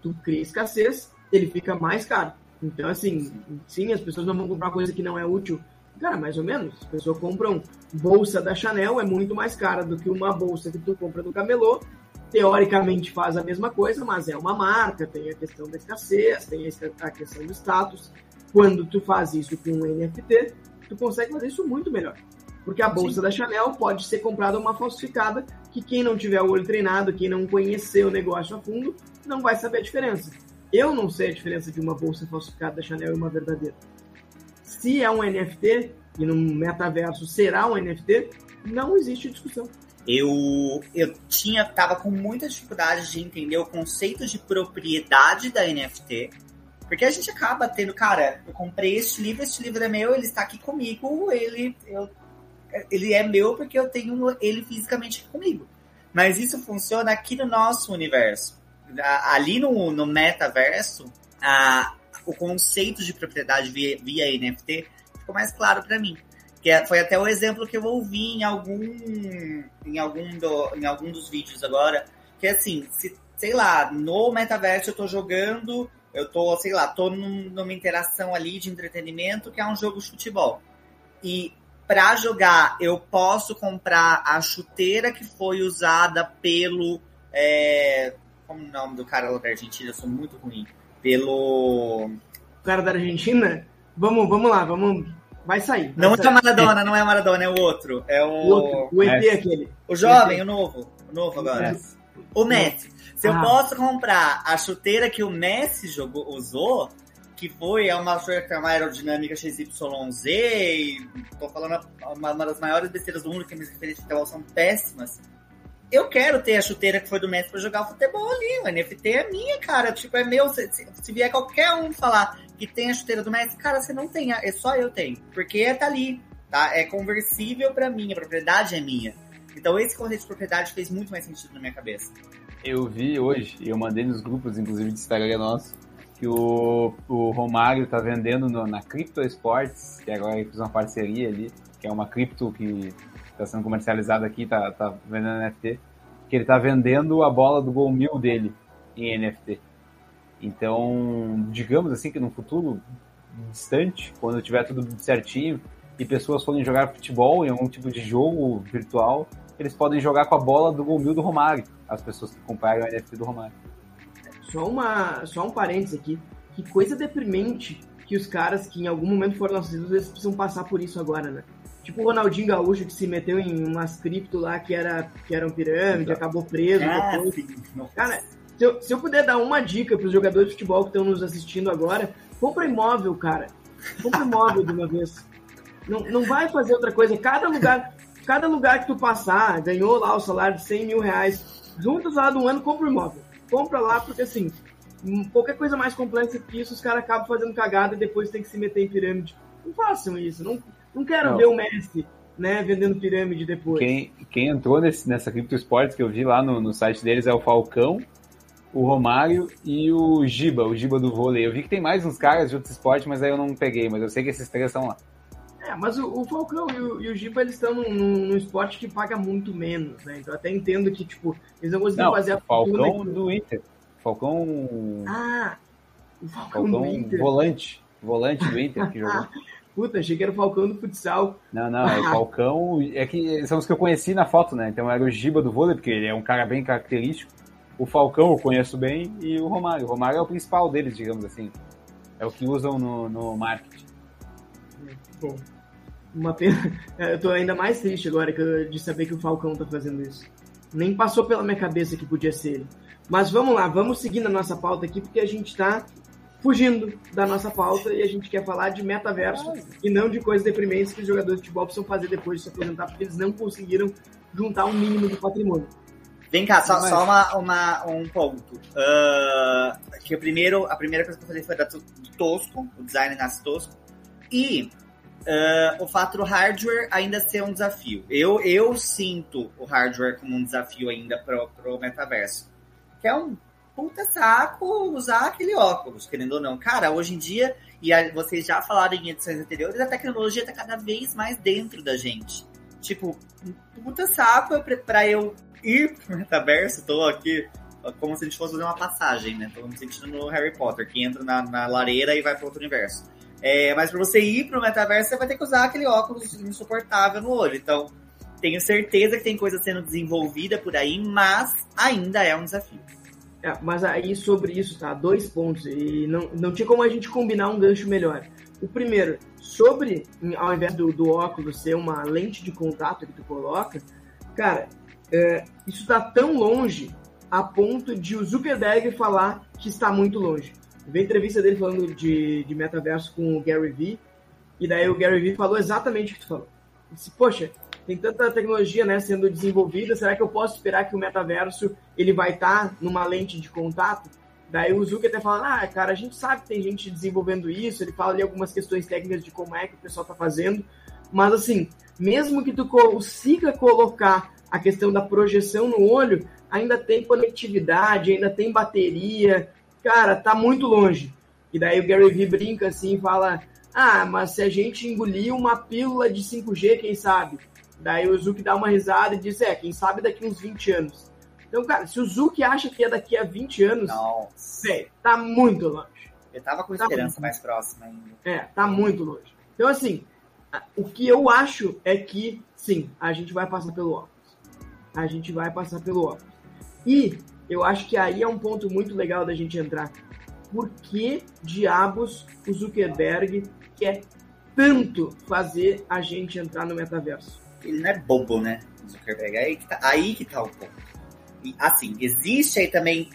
tu cria escassez, ele fica mais caro. Então, assim, sim, as pessoas não vão comprar coisa que não é útil. Cara, mais ou menos. As pessoas compram bolsa da Chanel, é muito mais cara do que uma bolsa que tu compra no camelô. Teoricamente faz a mesma coisa, mas é uma marca, tem a questão da escassez, tem a questão do status. Quando tu faz isso com um NFT, tu consegue fazer isso muito melhor. Porque a bolsa Sim. da Chanel pode ser comprada uma falsificada, que quem não tiver o olho treinado, quem não conhecer o negócio a fundo, não vai saber a diferença. Eu não sei a diferença de uma bolsa falsificada da Chanel e uma verdadeira. Se é um NFT, e no metaverso será um NFT, não existe discussão. Eu, eu tinha, tava com muita dificuldade de entender o conceito de propriedade da NFT, porque a gente acaba tendo, cara, eu comprei este livro, este livro é meu, ele está aqui comigo, ele, eu ele é meu porque eu tenho ele fisicamente comigo. Mas isso funciona aqui no nosso universo. Ali no, no metaverso, a, o conceito de propriedade via, via NFT ficou mais claro para mim. Que é, foi até o exemplo que eu ouvi em algum, em algum, do, em algum dos vídeos agora. Que assim, se, sei lá, no metaverso eu tô jogando, eu tô, sei lá, tô num, numa interação ali de entretenimento que é um jogo de futebol. E para jogar, eu posso comprar a chuteira que foi usada pelo. É, como é o nome do cara lá da Argentina? Eu sou muito ruim. Pelo. O cara da Argentina? Vamos, vamos lá, vamos. Vai sair. Vai não sair. é Maradona, não é Maradona, é o outro. É o. O, outro, o ET é. aquele. O jovem, o, o novo. O novo agora. O Messi. Se eu ah. posso comprar a chuteira que o Messi jogou, usou, que foi é uma, é uma aerodinâmica XYZ, e tô falando uma, uma das maiores besteiras do mundo, que minhas referências de futebol são péssimas. Eu quero ter a chuteira que foi do Messi pra jogar futebol ali. O NFT é minha, cara. Tipo, é meu. Se, se vier qualquer um falar que tem a chuteira do Messi, cara, você não tem. É só eu tenho. Porque tá ali. Tá? É conversível para mim. A propriedade é minha. Então esse conceito de propriedade fez muito mais sentido na minha cabeça. Eu vi hoje, e eu mandei nos grupos, inclusive de Instagram nosso, que o, o Romário tá vendendo no, na Crypto Sports, que agora ele fez uma parceria ali, que é uma cripto que está sendo comercializada aqui, tá, tá vendendo NFT, que ele tá vendendo a bola do Gol Mil dele em NFT. Então, digamos assim que no futuro distante, quando tiver tudo certinho e pessoas forem jogar futebol em algum tipo de jogo virtual, eles podem jogar com a bola do Gol Mil do Romário, as pessoas que compraram o NFT do Romário. Só, uma, só um parênteses aqui. Que coisa deprimente que os caras que em algum momento foram nascidos, eles precisam passar por isso agora, né? Tipo o Ronaldinho Gaúcho que se meteu em umas cripto lá que era, que era um pirâmide, Exato. acabou preso ah. Cara, se eu, se eu puder dar uma dica para os jogadores de futebol que estão nos assistindo agora, compra imóvel, cara. Compra imóvel de uma vez. Não, não vai fazer outra coisa. Cada lugar. Cada lugar que tu passar, ganhou lá o salário de 100 mil reais, juntos lá do ano, compra um imóvel. Compra lá, porque assim, hum, qualquer coisa mais complexa que isso, os caras acabam fazendo cagada e depois tem que se meter em pirâmide. Não façam isso, não, não quero Não. ver o Messi, né, vendendo pirâmide depois. Quem, quem entrou nesse, nessa Crypto Sports que eu vi lá no, no site deles é o Falcão, o Romário e o Giba, o Giba do vôlei. Eu vi que tem mais uns caras de outros esportes, mas aí eu não peguei, mas eu sei que esses três estão lá. É, mas o, o Falcão e o, e o Giba, eles estão num, num- num esporte que paga muito menos, né? Então eu até entendo que, tipo, eles não conseguiram Não, fazer a Falcão fortuna do Inter. Falcão. Ah, o Falcão, do Falcão Inter. volante. Volante do Inter que jogou. Puta, achei que era o Falcão do futsal. Não, não, é o Falcão. É que são os que eu conheci na foto, né? Então era o Giba do vôlei, porque ele é um cara bem característico. O Falcão eu conheço bem e o Romário. O Romário é o principal deles, digamos assim. É o que usam no, no marketing. Bom, uma pena. É, Eu tô ainda mais triste agora que eu- de saber que o Falcão tá fazendo isso. Nem passou pela minha cabeça que podia ser ele. Mas vamos lá, vamos seguir na nossa pauta aqui, porque a gente tá fugindo da nossa pauta e a gente quer falar de metaverso e não de coisas deprimentes que os jogadores de futebol precisam fazer depois de se aposentar, porque eles não conseguiram juntar um mínimo de patrimônio. Vem cá, só, só uma, uma- um ponto. Ah, que o primeiro, a primeira coisa que eu falei foi da, do Tosco, o design nasce Tosco. E ah, o fato do hardware ainda ser um desafio. Eu, eu sinto o hardware como um desafio ainda pro, pro metaverso. Que é um puta saco usar aquele óculos, querendo ou não. Cara, hoje em dia, e a- vocês já falaram em edições anteriores, a tecnologia tá cada vez mais dentro da gente. Tipo, puta saco pra eu ir pro metaverso, tô aqui como se a gente fosse fazer uma passagem, né? Tô me sentindo no Harry Potter, que entra na, na lareira e vai para outro universo. É, mas para você ir pro metaverso, você vai ter que usar aquele óculos insuportável no olho. Então, tenho certeza que tem coisa sendo desenvolvida por aí, mas ainda é um desafio. É, mas aí sobre isso, tá? Dois pontos. E não, não tinha como a gente combinar um gancho melhor. O primeiro, sobre, ao invés do, do óculos ser uma lente de contato que tu coloca, cara, é, isso tá tão longe a ponto de o Zuckerberg falar que está muito longe. Vi a entrevista dele falando de, de metaverso com o Gary Vee, e daí o Gary Vee falou exatamente o que tu falou. Disse, poxa, tem tanta tecnologia né, sendo desenvolvida, será que eu posso esperar que o metaverso ele vai estar numa lente de contato? Daí o Zuck até fala, ah, cara, a gente sabe que tem gente desenvolvendo isso, ele fala ali algumas questões técnicas de como é que o pessoal tá fazendo, mas assim, mesmo que tu consiga colocar a questão da projeção no olho, ainda tem conectividade, ainda tem bateria, cara, tá muito longe. E daí o Gary Vee brinca assim e fala, ah, mas se a gente engolir uma pílula de 5G, quem sabe? Daí o Zuck dá uma risada e diz, é, quem sabe daqui uns 20 anos. Então, cara, se o Zuck acha que é daqui a 20 anos, Não, Sério, tá muito longe. eu tava com Tá esperança bom. mais próxima ainda. É, tá muito longe. Então, assim, o que eu acho é que, sim, a gente vai passar pelo óculos. A gente vai passar pelo óculos. E eu acho que aí é um ponto muito legal da gente entrar. Por que diabos o Zuckerberg quer tanto fazer a gente entrar no metaverso? Ele não é bobo, né? Zuckerberg. Aí que tá, aí que tá o ponto. E, assim, existe aí também.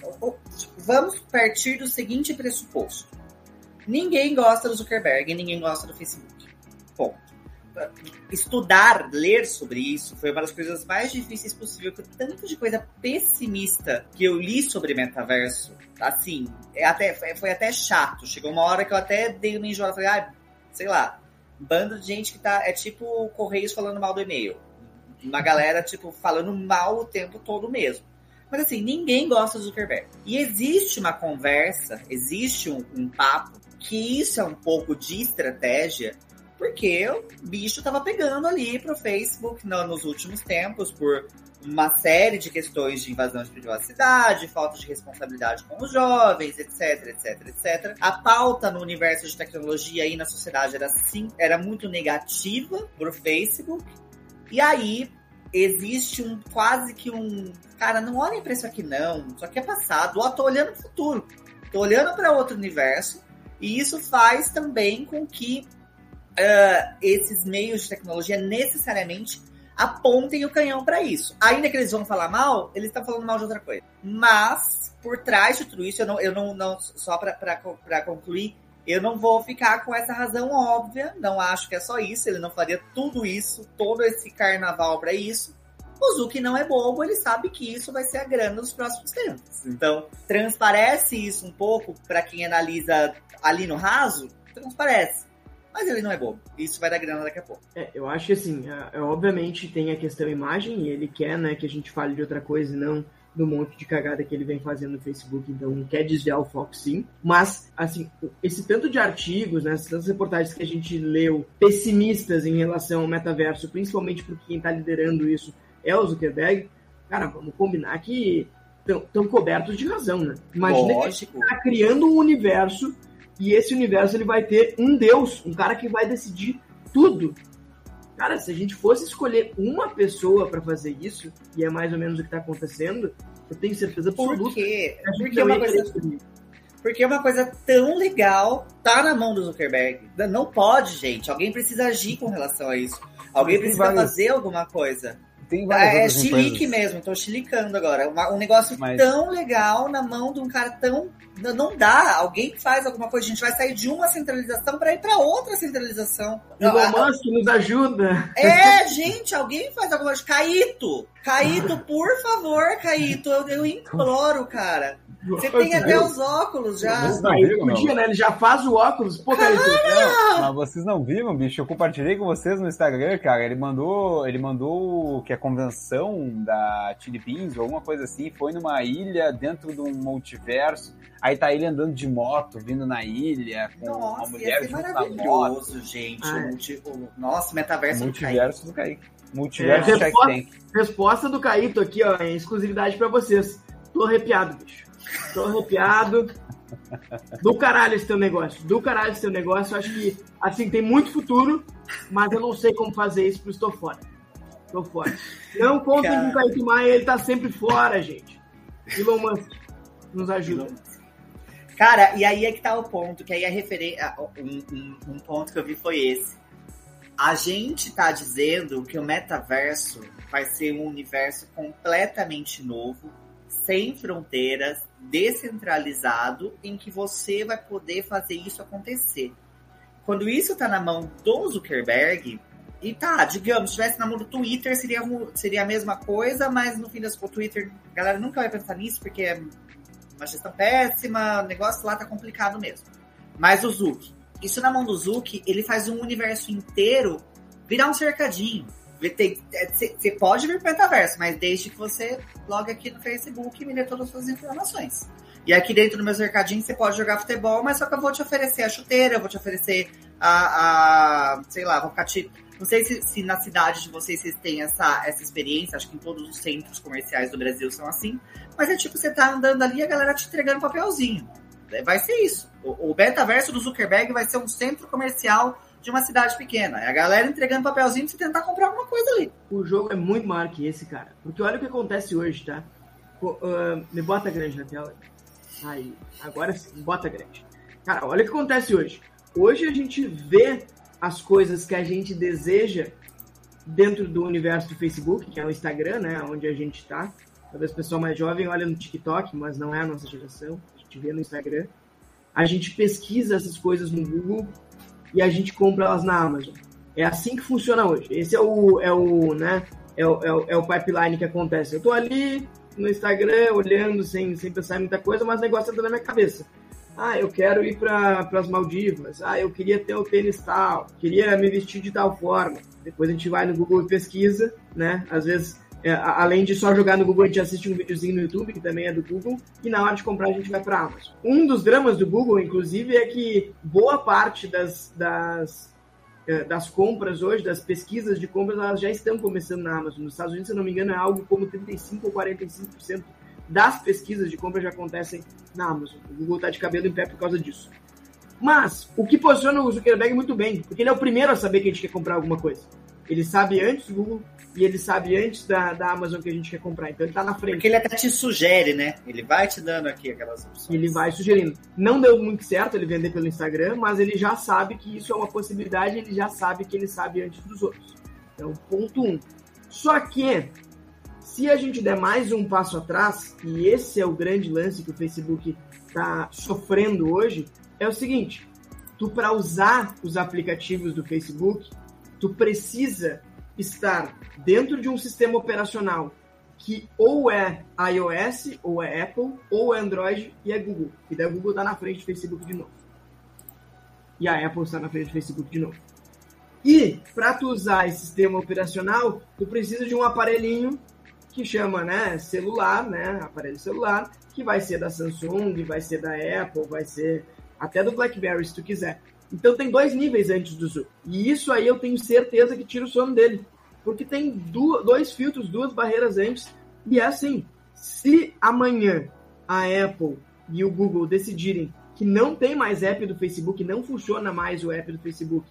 Vamos partir do seguinte pressuposto: ninguém gosta do Zuckerberg ninguém gosta do Facebook. Ponto. Estudar, ler sobre isso foi uma das coisas mais difíceis possível, porque tanto de coisa pessimista que eu li sobre metaverso, assim, é até, foi até chato. Chegou uma hora que eu até dei uma enjoada, falei, ah, sei lá, bando de gente que tá. É tipo Correios falando mal do e-mail. Uma galera, tipo, falando mal o tempo todo mesmo. Mas assim, ninguém gosta do Zuckerberg. E existe uma conversa, existe um, um papo, que isso é um pouco de estratégia, porque o bicho tava pegando ali pro Facebook no- nos últimos tempos por uma série de questões de invasão de privacidade, falta de responsabilidade com os jovens, etc, etc, etc. A pauta no universo de tecnologia e na sociedade era, sim, era muito negativa pro Facebook. E aí existe um quase que um. Cara, não olhem pra isso aqui, não. Isso aqui é passado. Ó, tô olhando pro futuro. Tô olhando para outro universo. E isso faz também com que esses meios de tecnologia necessariamente apontem o canhão para isso. Ainda que eles vão falar mal, eles estão falando mal de outra coisa. Mas, por trás de tudo isso, eu não, eu não, não só para concluir, Eu não vou ficar com essa razão óbvia, não acho que é só isso, ele não faria tudo isso, todo esse carnaval para isso. O Zuki não é bobo, ele sabe que isso vai ser a grana nos próximos tempos. Então, transparece isso um pouco para quem analisa ali no raso, transparece. Mas ele não é bobo. Isso vai dar grana daqui a pouco. É, eu acho que assim, é, é, obviamente tem a questão imagem, e ele quer né, que a gente fale de outra coisa e não do monte de cagada que ele vem fazendo no Facebook, então quer desviar o foco sim. Mas, assim, esse tanto de artigos, né, essas tantas reportagens que a gente leu pessimistas em relação ao metaverso, principalmente porque quem está liderando isso é o Zuckerberg, cara, vamos combinar que estão cobertos de razão, né? Imagina Lógico. que está criando um universo e esse universo ele vai ter um deus, um cara que vai decidir tudo. Cara, se a gente fosse escolher uma pessoa para fazer isso, e é mais ou menos o que está acontecendo, eu tenho certeza absoluta. Por quê? Porque é uma coisa... Porque uma coisa tão legal tá na mão do Zuckerberg. Não pode, gente. Alguém precisa agir com relação a isso. Alguém precisa fazer alguma coisa. Tem várias é chilique mesmo, tô chilicando agora. Um negócio Mas... tão legal na mão de um cara tão. Não dá. Alguém que faz alguma coisa, a gente vai sair de uma centralização para ir para outra centralização. Elon Musk nos ajuda. É, gente, alguém faz alguma coisa. Caíto! Caíto, por favor, Caíto, eu, eu imploro, cara. Você tem até os óculos já. Vocês não viram, podia, né? Ele já faz o óculos. Pô, cara, não, mas vocês não viram, bicho? Eu compartilhei com vocês no Instagram, cara. Ele mandou, ele mandou que a convenção da Chili Beans ou alguma coisa assim foi numa ilha dentro de um multiverso. Aí tá ele andando de moto, vindo na ilha, com Nossa, uma mulher junto moto. gente. Ah, multi... Nossa, metaverso multiverso do Kaique. Multiverso é, resposta, resposta do Caíto aqui, ó, em exclusividade pra vocês. Tô arrepiado, bicho. Tô arrepiado. Do caralho esse teu negócio. Do caralho esse teu negócio. Eu acho que, assim, tem muito futuro, mas eu não sei como fazer isso, por estou fora. Tô fora. Não contem com o Kaique Maia, ele tá sempre fora, gente. Elon Musk nos ajuda. Cara, e aí é que tá o ponto, que aí a referência. Um, um, um ponto que eu vi foi esse. A gente tá dizendo que o metaverso vai ser um universo completamente novo, sem fronteiras, descentralizado, em que você vai poder fazer isso acontecer. Quando isso está na mão do Zuckerberg, e tá, digamos, se tivesse na mão do Twitter, seria, seria a mesma coisa, mas no fim das contas, o Twitter, a galera nunca vai pensar nisso, porque é uma gestão péssima, o negócio lá tá complicado mesmo. Mas o Zuck, isso na mão do Zuck, ele faz um universo inteiro virar um cercadinho. Você é, pode vir para o metaverso, mas desde que você logue aqui no Facebook e me dê todas as suas informações. E aqui dentro do meu cercadinho você pode jogar futebol, mas só que eu vou te oferecer a chuteira, eu vou te oferecer a, a sei lá, vou ficar te... Não sei se, se, na cidade de vocês vocês têm essa, essa experiência, acho que em todos os centros comerciais do Brasil são assim, mas é tipo, você tá andando ali e a galera te entregando papelzinho. Vai ser isso. O, o metaverso do Zuckerberg vai ser um centro comercial de uma cidade pequena. É a galera entregando papelzinho pra você tentar comprar alguma coisa ali. O jogo é muito maior que esse, cara. Porque olha o que acontece hoje, tá? Uh, me bota grande na tela. Aí, agora sim, bota grande. Cara, olha o que acontece hoje. Hoje a gente vê as coisas que a gente deseja dentro do universo do Facebook, que é o Instagram, né? Onde a gente tá. Talvez o pessoal mais jovem olha no TikTok, mas não é a nossa geração. A gente vê no Instagram. A gente pesquisa essas coisas no Google e a gente compra elas na Amazon. É assim que funciona hoje. Esse é o, é o, né, é o, é o, é o pipeline que acontece. Eu tô ali no Instagram olhando sem, sem pensar em muita coisa, mas o negócio entra na minha cabeça. Ah, eu quero ir para as Maldivas. Ah, eu queria ter o tênis tal. Queria me vestir de tal forma. Depois a gente vai no Google e pesquisa, né? Às vezes é, além de só jogar no Google, a gente assiste um videozinho no YouTube, que também é do Google, e na hora de comprar a gente vai para Amazon. Um dos dramas do Google, inclusive, é que boa parte das, das, é, das compras hoje, das pesquisas de compras, elas já estão começando na Amazon. Nos Estados Unidos, se não me engano, é algo como 35% ou 45% das pesquisas de compra já acontecem na Amazon. O Google está de cabelo em pé por causa disso. Mas, o que posiciona o Zuckerberg muito bem, porque ele é o primeiro a saber que a gente quer comprar alguma coisa. Ele sabe antes do Google e ele sabe antes da, da Amazon que a gente quer comprar. Então ele tá na frente. Porque ele até te sugere, né? Ele vai te dando aqui aquelas opções. Ele vai sugerindo. Não deu muito certo ele vender pelo Instagram, mas ele já sabe que isso é uma possibilidade, ele já sabe que ele sabe antes dos outros. Então, ponto um. Só que, se a gente der mais um passo atrás, e esse é o grande lance que o Facebook está sofrendo hoje, é o seguinte: tu para usar os aplicativos do Facebook, tu precisa estar dentro de um sistema operacional que ou é iOS, ou é Apple, ou é Android e é Google. E daí o Google está na frente do Facebook de novo. E a Apple está na frente do Facebook de novo. E para tu usar esse sistema operacional, tu precisa de um aparelhinho que chama, né, celular, né, aparelho celular, que vai ser da Samsung, vai ser da Apple, vai ser até do BlackBerry se tu quiser. Então tem dois níveis antes do Zoom. E isso aí eu tenho certeza que tira o sono dele. Porque tem dois filtros, duas barreiras antes. E é assim, se amanhã a Apple e o Google decidirem que não tem mais app do Facebook, não funciona mais o app do Facebook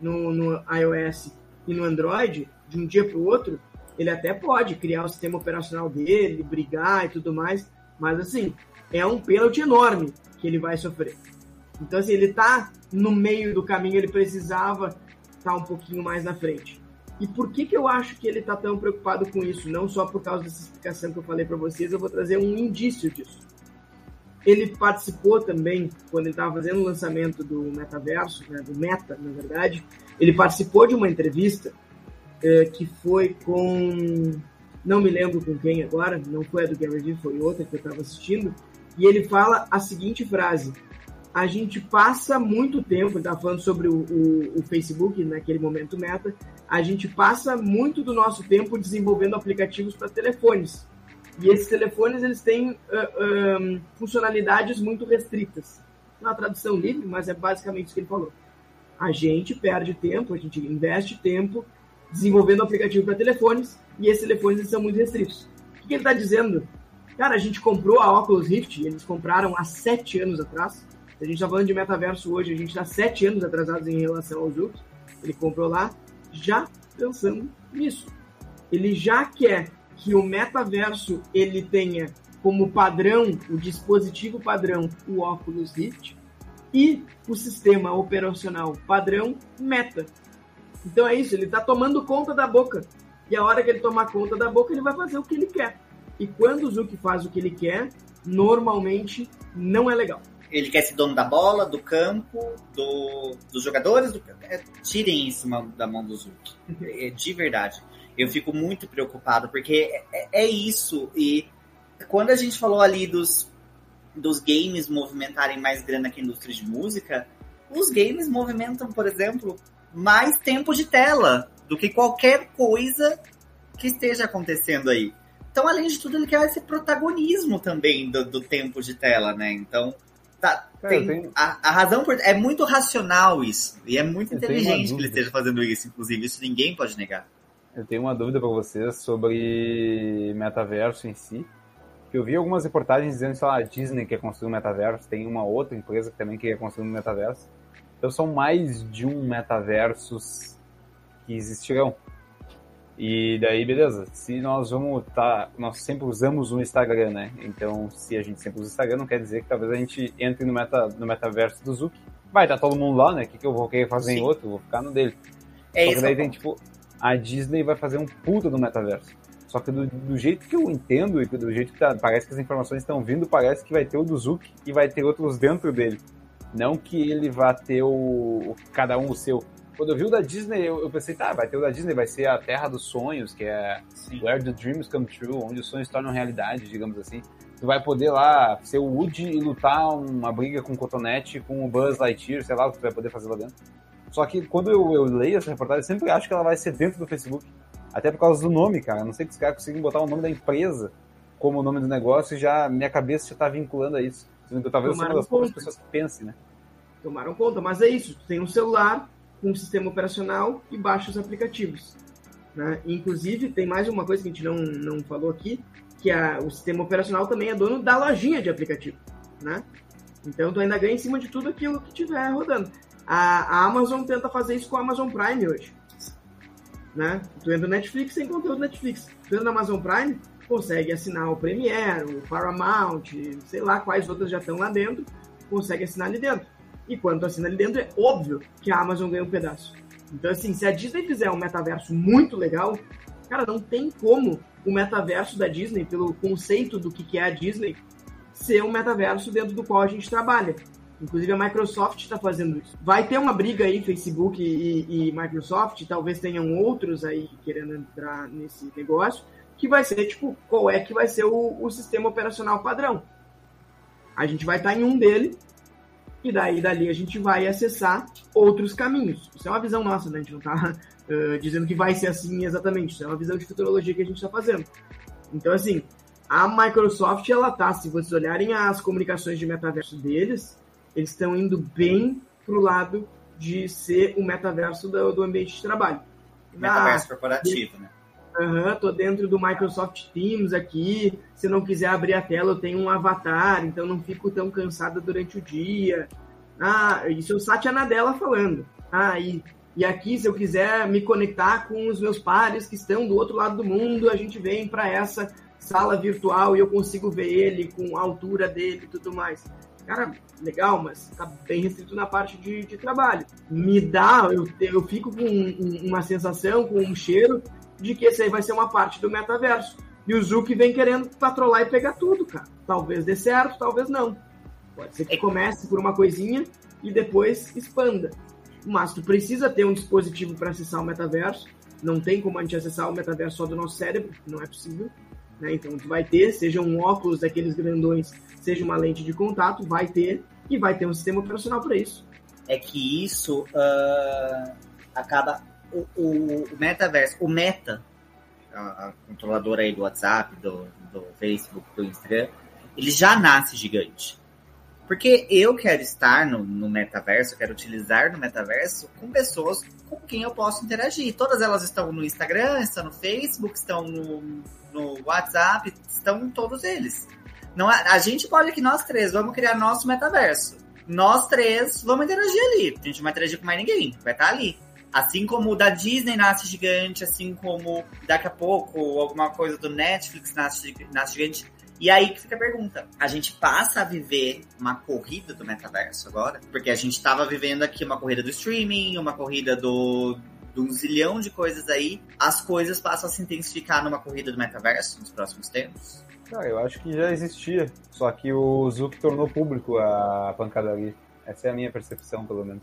no, no iOS e no Android, de um dia para o outro, ele até pode criar o sistema operacional dele, brigar e tudo mais, mas assim, é um pênalti enorme que ele vai sofrer. Então, assim, ele tá no meio do caminho, ele precisava estar tá um pouquinho mais na frente. E por que, que eu acho que ele tá tão preocupado com isso? Não só por causa dessa explicação que eu falei para vocês, eu vou trazer um indício disso. Ele participou também, quando ele estava fazendo o lançamento do metaverso, né, do Meta, na verdade, ele participou de uma entrevista é, que foi com. Não me lembro com quem agora, não foi a do Gary Vee, foi outra que eu estava assistindo, e ele fala a seguinte frase: A gente passa muito tempo, estava falando sobre o, o, o Facebook, naquele momento meta, a gente passa muito do nosso tempo desenvolvendo aplicativos para telefones. E esses telefones eles têm uh, funcionalidades muito restritas. Na tradução livre, mas é basicamente isso que ele falou. A gente perde tempo, a gente investe tempo desenvolvendo aplicativo para telefones e esses telefones são muito restritos. O que ele está dizendo? Cara, a gente comprou a Oculus Rift, eles compraram há sete anos atrás. A gente está falando de metaverso hoje, a gente está sete anos atrasados em relação ao Zuck. Ele comprou lá já pensando nisso. Ele já quer que o metaverso ele tenha como padrão, o dispositivo padrão, o Oculus Rift e o sistema operacional padrão Meta. Então é isso, ele está tomando conta da boca. E a hora que ele tomar conta da boca, ele vai fazer o que ele quer. E quando o Zuki faz o que ele quer, normalmente não é legal. Ele quer ser dono da bola, do campo, do, dos jogadores. Do, é, tirem isso da mão do Zuki. É, de verdade. Eu fico muito preocupado, porque é, é isso. E quando a gente falou ali dos, dos games movimentarem mais grana que a indústria de música, os games movimentam, por exemplo, mais tempo de tela do que qualquer coisa que esteja acontecendo aí. Então, além de tudo, ele quer esse protagonismo também do, do tempo de tela, né? Então, tá, é, tem, a, a, razão por, é muito racional isso. E é muito eu inteligente que ele esteja fazendo isso, inclusive. Isso ninguém pode negar. Eu tenho uma dúvida para vocês sobre metaverso em si. Eu vi algumas reportagens dizendo que a Disney quer construir um metaverso, tem uma outra empresa que também quer construir um metaverso. Então são mais de um metaversos que existirão. E daí, beleza. Se nós vamos tá, nós sempre usamos o Instagram, né? Então, se a gente sempre usa o Instagram, não quer dizer que talvez a gente entre no, meta, no metaverso do Zuki. Vai estar tá todo mundo lá, né? O que, que eu vou querer fazer Sim. em outro? Vou ficar no dele. É Só que daí tem, tipo, a Disney vai fazer um puta do metaverso. Só que do, do, jeito que eu entendo e do jeito que tá, parece que as informações estão vindo, parece que vai ter o do Zuki e vai ter outros dentro dele. Não que ele vá ter o, cada um o seu. Quando eu vi o da Disney, eu, eu, pensei, tá, vai ter o da Disney, vai ser a Terra dos Sonhos, que é Sim. Where the Dreams Come True, onde os sonhos tornam realidade, digamos assim. Tu vai poder lá ser o Woody e lutar uma briga com o Cotonete, com o Buzz Lightyear, sei lá o que tu vai poder fazer lá dentro. Só que quando eu, eu leio essa reportagem, eu sempre acho que ela vai ser dentro do Facebook. Até por causa do nome, cara. Eu não sei que os caras conseguem botar o nome da empresa como o nome do negócio e já minha cabeça já tá vinculando a isso. Talvez seja uma das poucas pessoas que pense, né? Tomaram conta, mas é isso. Tu tem um celular um sistema operacional e baixa os aplicativos. Né? Inclusive, tem mais uma coisa que a gente não, não falou aqui, que a, o sistema operacional também é dono da lojinha de aplicativo. Né? Então, tu ainda ganha em cima de tudo aquilo que tiver rodando. A, a Amazon tenta fazer isso com a Amazon Prime hoje. Né? Tu entra no Netflix sem conteúdo Netflix. Tu entra no Amazon Prime, consegue assinar o Premiere, o Paramount, sei lá quais outras já estão lá dentro, consegue assinar ali dentro. E quando tu assina ali dentro, é óbvio que a Amazon ganha um pedaço. Então, assim, se a Disney fizer um metaverso muito legal, cara, não tem como o metaverso da Disney, pelo conceito do que é a Disney, ser um metaverso dentro do qual a gente trabalha. Inclusive a Microsoft está fazendo isso. Vai ter uma briga aí, Facebook e, e, Microsoft, talvez tenham outros aí querendo entrar nesse negócio, que vai ser, tipo, qual é que vai ser o, o sistema operacional padrão. A gente vai estar tá em um dele, e daí dali a gente vai acessar outros caminhos. Isso é uma visão nossa, né? A gente não está uh, dizendo que vai ser assim exatamente. Isso é uma visão de futurologia que a gente está fazendo. Então, assim, a Microsoft, ela tá, se vocês olharem as comunicações de metaverso deles, eles estão indo bem pro lado de ser o metaverso do, do ambiente de trabalho. Metaverso ah, corporativo, né? Aham, uhum, tô dentro do Microsoft Teams aqui. Se não quiser abrir a tela, eu tenho um avatar, então não fico tão cansada durante o dia. Ah, isso é o Satya Nadella falando. Ah, e, e aqui, se eu quiser me conectar com os meus pares que estão do outro lado do mundo, a gente vem para essa sala virtual e eu consigo ver ele com a altura dele e tudo mais. Cara, legal, mas tá bem restrito na parte de, de trabalho. Me dá, eu, eu fico com um, uma sensação, com um cheiro de que esse aí vai ser uma parte do metaverso. E o Zuki vem querendo patrolar e pegar tudo, cara. Talvez dê certo, talvez não. Pode ser que comece por uma coisinha e depois expanda. Mas tu precisa ter um dispositivo para acessar o metaverso. Não tem como a gente acessar o metaverso só do nosso cérebro, não é possível. Né? Então tu vai ter, seja um óculos daqueles grandões, seja uma lente de contato, vai ter e vai ter um sistema operacional para isso. É que isso uh, acaba o, o, metaverso, o Meta, a, a, controladora aí do WhatsApp, do, do Facebook, do Instagram, ele já nasce gigante. Porque eu quero estar no, no metaverso, quero utilizar no metaverso com pessoas com quem eu posso interagir. Todas elas estão no Instagram, estão no Facebook, estão no, no WhatsApp, estão todos eles. Não, a, a gente pode aqui, nós três, vamos criar nosso metaverso. Nós três vamos interagir ali. A gente não vai interagir com mais ninguém, vai estar ali. Assim como da Disney nasce gigante, assim como daqui a pouco alguma coisa do Netflix nasce, nasce gigante. E aí que fica a pergunta: a gente passa a viver uma corrida do metaverso agora? Porque a gente estava vivendo aqui uma corrida do streaming, uma corrida do, de um zilhão de coisas aí. As coisas passam a se intensificar numa corrida do metaverso nos próximos tempos? Cara, eu acho que já existia, só que o Zuki tornou público a pancadaria. Essa é a minha percepção, pelo menos.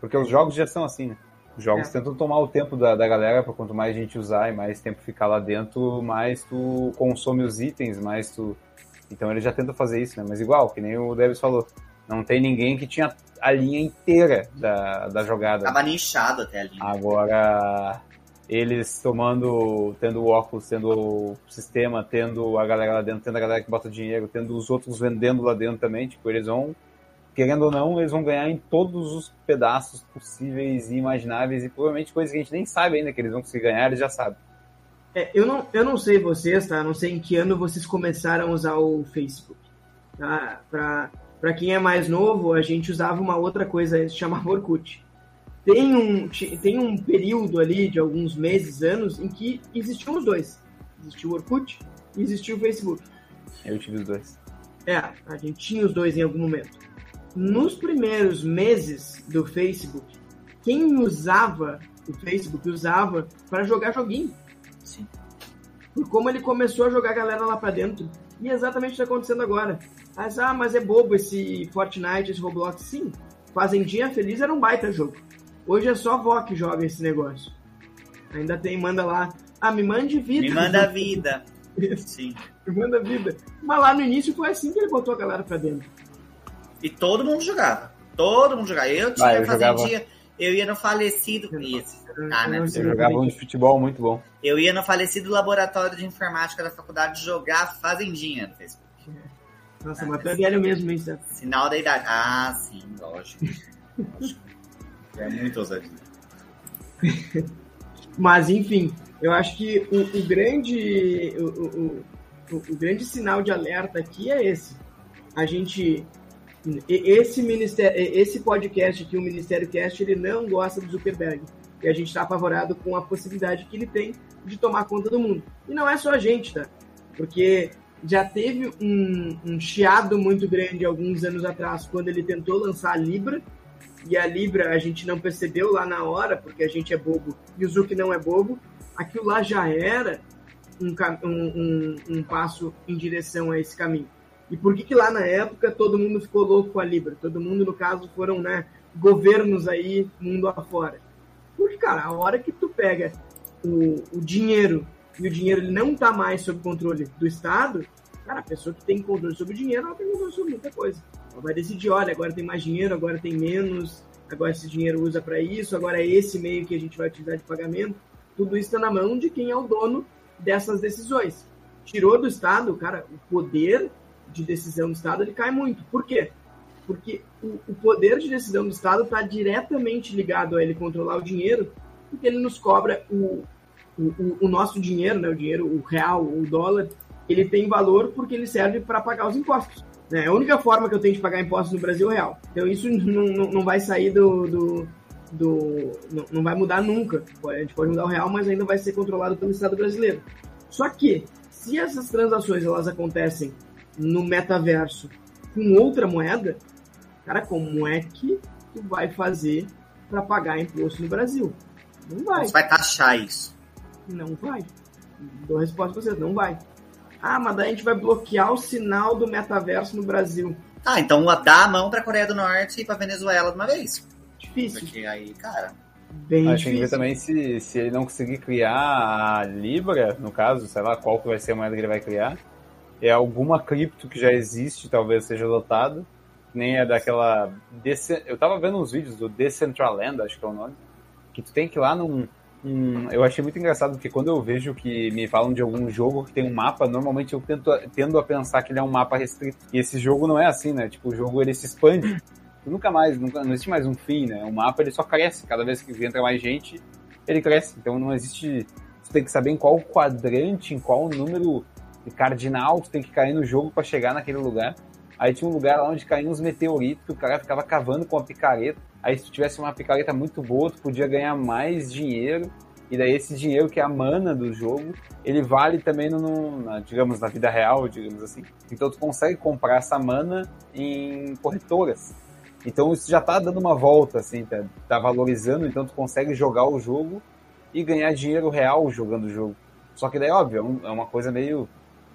Porque os jogos já são assim, né? Os jogos é. tentam tomar o tempo da, da galera para quanto mais gente usar e mais tempo ficar lá dentro, mais tu consome os itens, mais tu. Então ele já tenta fazer isso, né? Mas igual, que nem o Davis falou, não tem ninguém que tinha a linha inteira da, da jogada. Tava nichado até a linha. Agora, eles tomando, tendo o óculos, tendo o sistema, tendo a galera lá dentro, tendo a galera que bota dinheiro, tendo os outros vendendo lá dentro também, tipo, eles vão querendo ou não, eles vão ganhar em todos os pedaços possíveis e imagináveis e provavelmente coisas que a gente nem sabe ainda que eles vão conseguir ganhar, eles já sabem. É, eu, não, eu não sei vocês, tá? Não sei em que ano vocês começaram a usar o Facebook. Tá? Pra, pra quem é mais novo, a gente usava uma outra coisa, se chamava Orkut. Tem um, tem um período ali de alguns meses, anos, em que existiam os dois. Existiu o Orkut e existiu o Facebook. Eu tive os dois. É, a gente tinha os dois em algum momento nos primeiros meses do Facebook, quem usava o Facebook usava para jogar joguinho. Sim. Por como ele começou a jogar a galera lá para dentro. E é exatamente o que está acontecendo agora. Mas, ah, mas é bobo esse Fortnite, esse Roblox. Sim, Fazendinha Feliz era um baita jogo. Hoje é só a avó que joga esse negócio. Ainda tem, manda lá. Ah, me mande vida. Me manda vida. Sim. me manda vida. Mas lá no início foi assim que ele botou a galera pra dentro. E todo mundo jogava. Todo mundo jogava. Eu tinha ah, eu fazendinha. Jogava... Eu ia no falecido. Isso. Ah, né? Eu jogava um de futebol muito bom. Eu ia no falecido laboratório de informática da faculdade jogar fazendinha no Facebook. Nossa, ah, mas é velho mesmo, isso. Sinal da idade. Ah, sim, lógico. lógico. É muito ousadia. mas, enfim, eu acho que o, o grande. O, o, o, o grande sinal de alerta aqui é esse. A gente esse, ministério, esse podcast aqui, o Ministério Cast, ele não gosta do Zuckerberg. E a gente está apavorado com a possibilidade que ele tem de tomar conta do mundo. E não é só a gente, tá? Porque já teve um, um chiado muito grande alguns anos atrás, quando ele tentou lançar a Libra. E a Libra a gente não percebeu lá na hora, porque a gente é bobo e o Zuck não é bobo. Aquilo lá já era um, um, um, um passo em direção a esse caminho. E por que, que lá na época todo mundo ficou louco com a Libra? Todo mundo, no caso, foram né, governos aí, mundo afora. Porque, cara, a hora que tu pega o, o dinheiro e o dinheiro ele não está mais sob controle do Estado, cara, a pessoa que tem controle sobre o dinheiro, ela tem controle sobre muita coisa. Ela vai decidir, olha, agora tem mais dinheiro, agora tem menos, agora esse dinheiro usa para isso, agora é esse meio que a gente vai utilizar de pagamento. Tudo isso está na mão de quem é o dono dessas decisões. Tirou do Estado, cara, o poder de decisão do Estado ele cai muito. Por quê? Porque o, o poder de decisão do Estado está diretamente ligado a ele controlar o dinheiro, porque ele nos cobra o, o, o, nosso dinheiro, né, o dinheiro, o real, o dólar, ele tem valor porque ele serve para pagar os impostos. Né? A única forma que eu tenho de pagar impostos no Brasil é real. Então isso não, não, não vai sair do. do, do não, não, vai mudar nunca. A gente pode mudar o real, mas ainda vai ser controlado pelo Estado brasileiro. Só que, se essas transações elas acontecem no metaverso com outra moeda, cara, como é que tu vai fazer para pagar imposto no Brasil? Não vai. Você vai taxar isso. Não vai. Dou a resposta pra vocês, não vai. Ah, mas daí a gente vai bloquear o sinal do metaverso no Brasil. Ah, então dá a mão pra Coreia do Norte e pra Venezuela de uma vez. Difícil. Porque aí, cara. Bem Acho difícil. que também se, se ele não conseguir criar a Libra, no caso, sei lá qual que vai ser a moeda que ele vai criar, é alguma cripto que já existe, talvez seja adotada, nem é daquela. Eu tava vendo uns vídeos do Decentraland, acho que é o nome, que tu tem que ir lá num, Hum, eu achei muito engraçado porque quando eu vejo que me falam de algum jogo que tem um mapa, normalmente eu tento, tendo a pensar que ele é um mapa restrito. E esse jogo não é assim, né? Tipo, o jogo ele se expande. Nunca mais, nunca, não existe mais um fim, né? O mapa ele só cresce. Cada vez que entra mais gente, ele cresce. Então não existe. Você tem que saber em qual quadrante, em qual número cardinal tu tem que cair no jogo para chegar naquele lugar. Aí tinha um lugar lá onde caíam uns meteoritos que o cara ficava cavando com a picareta. Aí se tu tivesse uma picareta muito boa, tu podia ganhar mais dinheiro. E daí esse dinheiro, que é a mana do jogo, ele vale também, no, na, digamos, na vida real, digamos assim. Então tu consegue comprar essa mana em corretoras. Então isso já tá dando uma volta, assim, tá, tá valorizando, então tu consegue jogar o jogo e ganhar dinheiro real jogando o jogo. Só que daí, óbvio, é, é uma coisa meio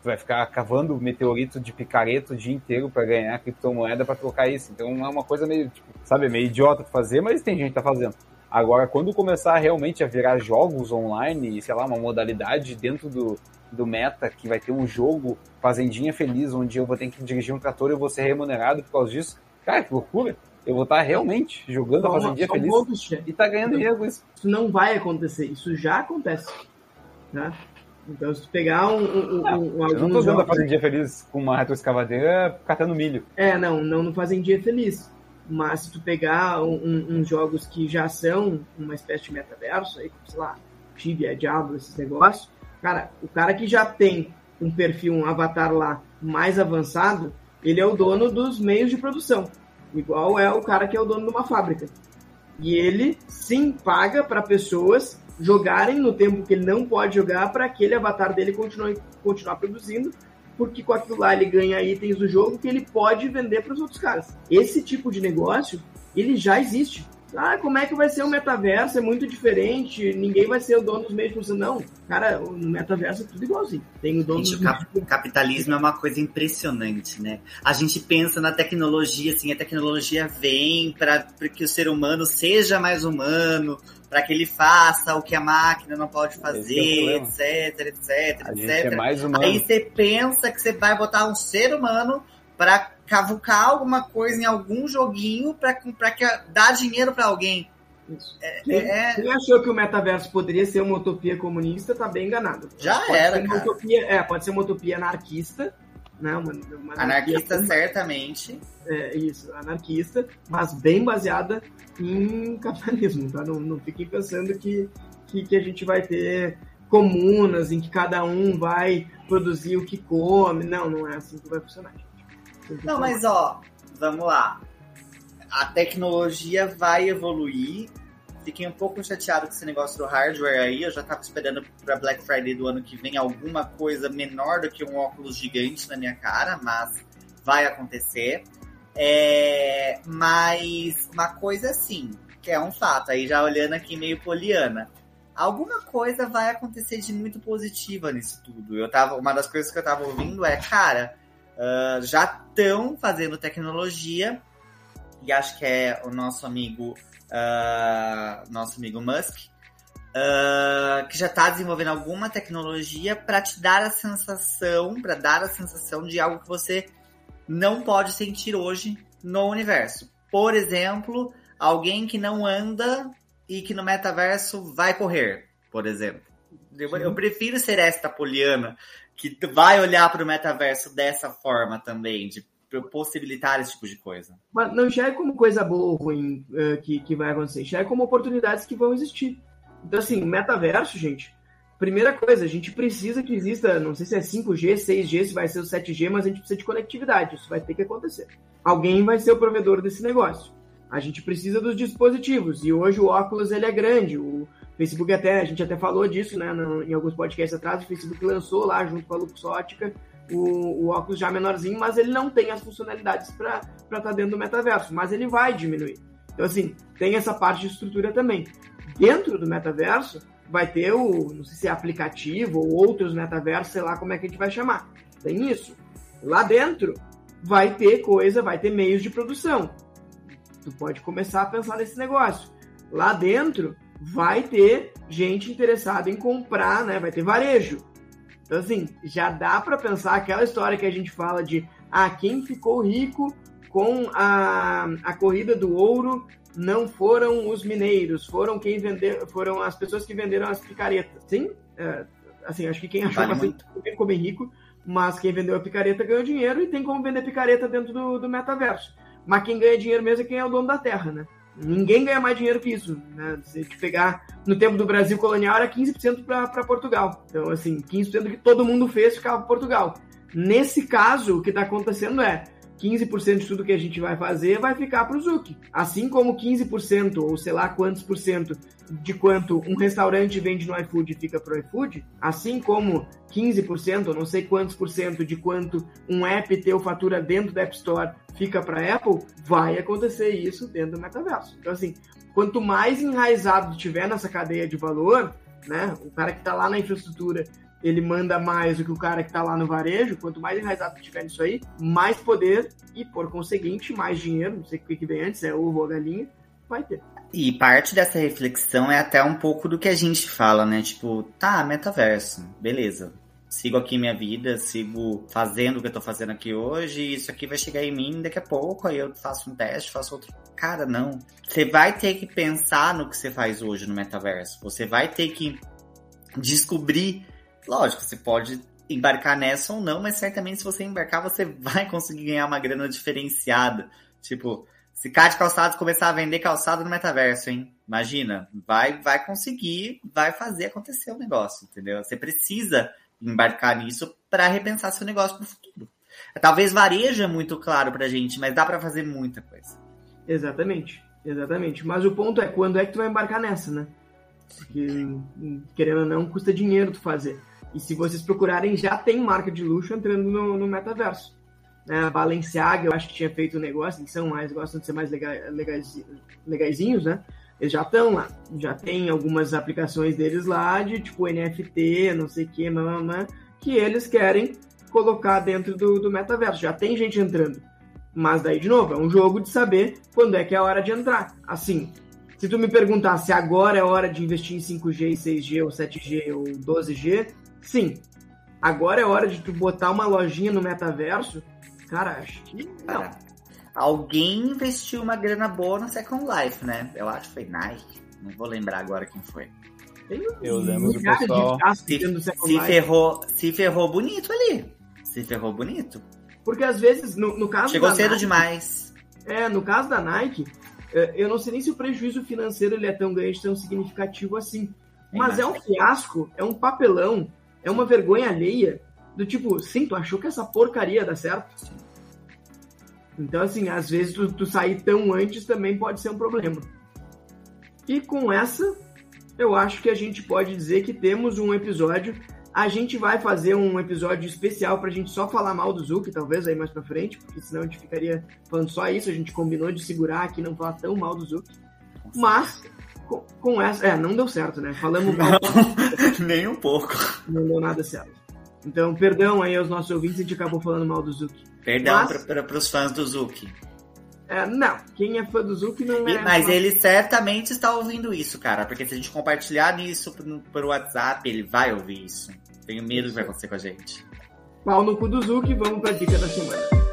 vai ficar cavando meteorito de picareta o dia inteiro para ganhar criptomoeda para trocar isso. Então é uma coisa meio, tipo, sabe, meio idiota de fazer, mas tem gente que tá fazendo. Agora, quando começar realmente a virar jogos online, sei lá, uma modalidade dentro do, do meta, que vai ter um jogo Fazendinha Feliz, onde eu vou ter que dirigir um trator e eu vou ser remunerado por causa disso, cara, que loucura! Eu vou estar realmente jogando a Fazendinha Feliz e tá ganhando dinheiro com isso. Isso não vai acontecer, isso já acontece. Né? Então, se tu pegar um. um, não, um eu não tô usando a Fazendinha Feliz com uma retroescavadeira catando milho. É, não, não no Fazendinha Feliz. Mas se tu pegar uns um, um, jogos que já são uma espécie de metaverso, aí, sei lá, Tibia, Diablo, esses negócios, cara, o cara que já tem um perfil, um avatar lá mais avançado, ele é o dono dos meios de produção. Igual é o cara que é o dono de uma fábrica. E ele sim paga para pessoas jogarem no tempo que ele não pode jogar para aquele avatar dele continuar, continuar produzindo, porque com aquilo lá ele ganha itens do jogo que ele pode vender para os outros caras. Esse tipo de negócio, ele já existe. Ah, como é que vai ser o metaverso? É muito diferente, ninguém vai ser o dono dos meios de Não, cara, no metaverso é tudo igualzinho. Tem o dono Gente, dos... O capitalismo é uma coisa impressionante, né? A gente pensa na tecnologia, assim, a tecnologia vem para que o ser humano seja mais humano, para que ele faça o que a máquina não pode fazer, é etc, etc, a etc. É mais humano. Aí você pensa que você vai botar um ser humano para cavucar alguma coisa em algum joguinho para que dar dinheiro para alguém. É, quem, é... quem, achou que o metaverso poderia ser uma utopia comunista tá bem enganado. Já pode era, cara. Utopia, é, pode ser uma utopia anarquista, né? Uma, uma anarquista, anarquista certamente. É, isso, anarquista, mas bem baseada em capitalismo, tá? Não, não fiquem pensando que, que, que a gente vai ter comunas em que cada um vai produzir o que come. Não, não é assim que vai funcionar. Gente. Não, mas ó, vamos lá. A tecnologia vai evoluir. Fiquei um pouco chateado com esse negócio do hardware aí. Eu já tava esperando para Black Friday do ano que vem alguma coisa menor do que um óculos gigante na minha cara, mas vai acontecer. É, mas uma coisa assim, que é um fato, aí já olhando aqui meio poliana. Alguma coisa vai acontecer de muito positiva nisso tudo. Eu tava, uma das coisas que eu tava ouvindo é, cara, uh, já estão fazendo tecnologia, e acho que é o nosso amigo, uh, nosso amigo Musk, uh, que já está desenvolvendo alguma tecnologia para te dar a sensação, para dar a sensação de algo que você não pode sentir hoje no universo. Por exemplo, alguém que não anda e que no metaverso vai correr, por exemplo. Eu, eu prefiro ser esta poliana que vai olhar para o metaverso dessa forma também, de possibilitar esse tipo de coisa. Mas não enxerga como coisa boa ou ruim uh, que, que vai acontecer, enxerga como oportunidades que vão existir. Então, assim, metaverso, gente, primeira coisa, a gente precisa que exista, não sei se é 5G, 6G, se vai ser o 7G, mas a gente precisa de conectividade, isso vai ter que acontecer. Alguém vai ser o provedor desse negócio. A gente precisa dos dispositivos, e hoje o óculos ele é grande, o Facebook até, a gente até falou disso, né, em alguns podcasts atrás, o Facebook lançou lá, junto com a Luxótica, o, o óculos já menorzinho, mas ele não tem as funcionalidades para estar tá dentro do metaverso, mas ele vai diminuir. Então, assim, tem essa parte de estrutura também. Dentro do metaverso, vai ter o, não sei se é aplicativo ou outros metaversos, sei lá como é que a gente vai chamar. Tem isso. Lá dentro, vai ter coisa, vai ter meios de produção. Tu pode começar a pensar nesse negócio. Lá dentro, vai ter gente interessada em comprar, né? Vai ter varejo. Então, assim, já dá para pensar aquela história que a gente fala de ah, quem ficou rico com a, a corrida do ouro não foram os mineiros, foram quem vendeu, foram as pessoas que venderam as picaretas. Sim, é, assim, acho que quem achou vale que assim, ficou bem rico, mas quem vendeu a picareta ganhou dinheiro e tem como vender picareta dentro do, do metaverso. Mas quem ganha dinheiro mesmo é quem é o dono da terra, né? Ninguém ganha mais dinheiro que isso. Né? Se te pegar no tempo do Brasil colonial, era 15% para Portugal. Então, assim, 15% do que todo mundo fez ficava para Portugal. Nesse caso, o que está acontecendo é 15% de tudo que a gente vai fazer vai ficar para o Zuki. Assim como 15%, ou sei lá quantos por cento de quanto um restaurante vende no iFood fica para o iFood, assim como 15%, ou não sei quantos por cento de quanto um app teu fatura dentro da App Store fica para Apple, vai acontecer isso dentro do metaverso. Então, assim, quanto mais enraizado tiver nessa cadeia de valor, né, o cara que está lá na infraestrutura ele manda mais do que o cara que está lá no varejo, quanto mais enraizado tiver nisso aí, mais poder e, por conseguinte, mais dinheiro, não sei o que vem antes, é ovo ou galinha, vai ter. E parte dessa reflexão é até um pouco do que a gente fala, né? Tipo, tá, metaverso, beleza. Sigo aqui minha vida, sigo fazendo o que eu tô fazendo aqui hoje, isso aqui vai chegar em mim daqui a pouco, aí eu faço um teste, faço outro. Cara, não. Você vai ter que pensar no que você faz hoje no metaverso. Você vai ter que descobrir Lógico, você pode embarcar nessa ou não, mas certamente se você embarcar, você vai conseguir ganhar uma grana diferenciada. Tipo, se Cade Calçados começar a vender calçado no metaverso, hein? Imagina, vai, vai conseguir, vai fazer acontecer o negócio, entendeu? Você precisa embarcar nisso para repensar seu negócio pro futuro. Talvez varejo é muito claro pra gente, mas dá para fazer muita coisa. Exatamente, exatamente. Mas o ponto é quando é que tu vai embarcar nessa, né? Porque, querendo ou não, custa dinheiro tu fazer. E se vocês procurarem, já tem marca de luxo entrando no, no metaverso. Né? Balenciaga, eu acho que tinha feito um negócio, eles são mais, gostam de ser mais legais, legais, legaisinhos, né? Eles já estão lá. Já tem algumas aplicações deles lá de tipo NFT, não sei o que, mamãe, que eles querem colocar dentro do, do metaverso. Já tem gente entrando. Mas daí, de novo, é um jogo de saber quando é que é a hora de entrar. Assim, se tu me perguntar se agora é hora de investir em 5G, 6G, ou 7G, ou 12G, Sim. Agora é hora de tu botar uma lojinha no metaverso? Cara, acho que não. Alguém investiu uma grana boa no Second Life, né? Eu acho que foi Nike. Não vou lembrar agora quem foi. Eu lembro do pessoal. Se, se ferrou, se ferrou bonito ali. Se ferrou bonito. Porque às vezes, no, no caso Chegou cedo Nike, demais. É, no caso da Nike, é, eu não sei nem se o prejuízo financeiro ele é tão grande, tão significativo assim. Mas é um fiasco, é um papelão é uma vergonha alheia do tipo, sim, tu achou que essa porcaria dá certo? Então, assim, às vezes tu, tu sair tão antes também pode ser um problema. E com essa, eu acho que a gente pode dizer que temos um episódio. A gente vai fazer um episódio especial pra gente só falar mal do Zuki, talvez aí mais pra frente, porque senão a gente ficaria falando só isso. A gente combinou de segurar aqui não falar tão mal do Zuki. Mas com, com essa. É, não deu certo, né? Falamos mal. Nem um pouco. Não deu nada certo. Então, perdão aí aos nossos ouvintes, a gente acabou falando mal do Zuki. Perdão para os fãs do Zuki. É, não, quem é fã do Zuki não é. Mas ele certamente está ouvindo isso, cara. Porque se a gente compartilhar isso por WhatsApp, ele vai ouvir isso. Tenho medo do que vai acontecer com a gente. Pau no cu do Zuki, vamos pra dica da semana.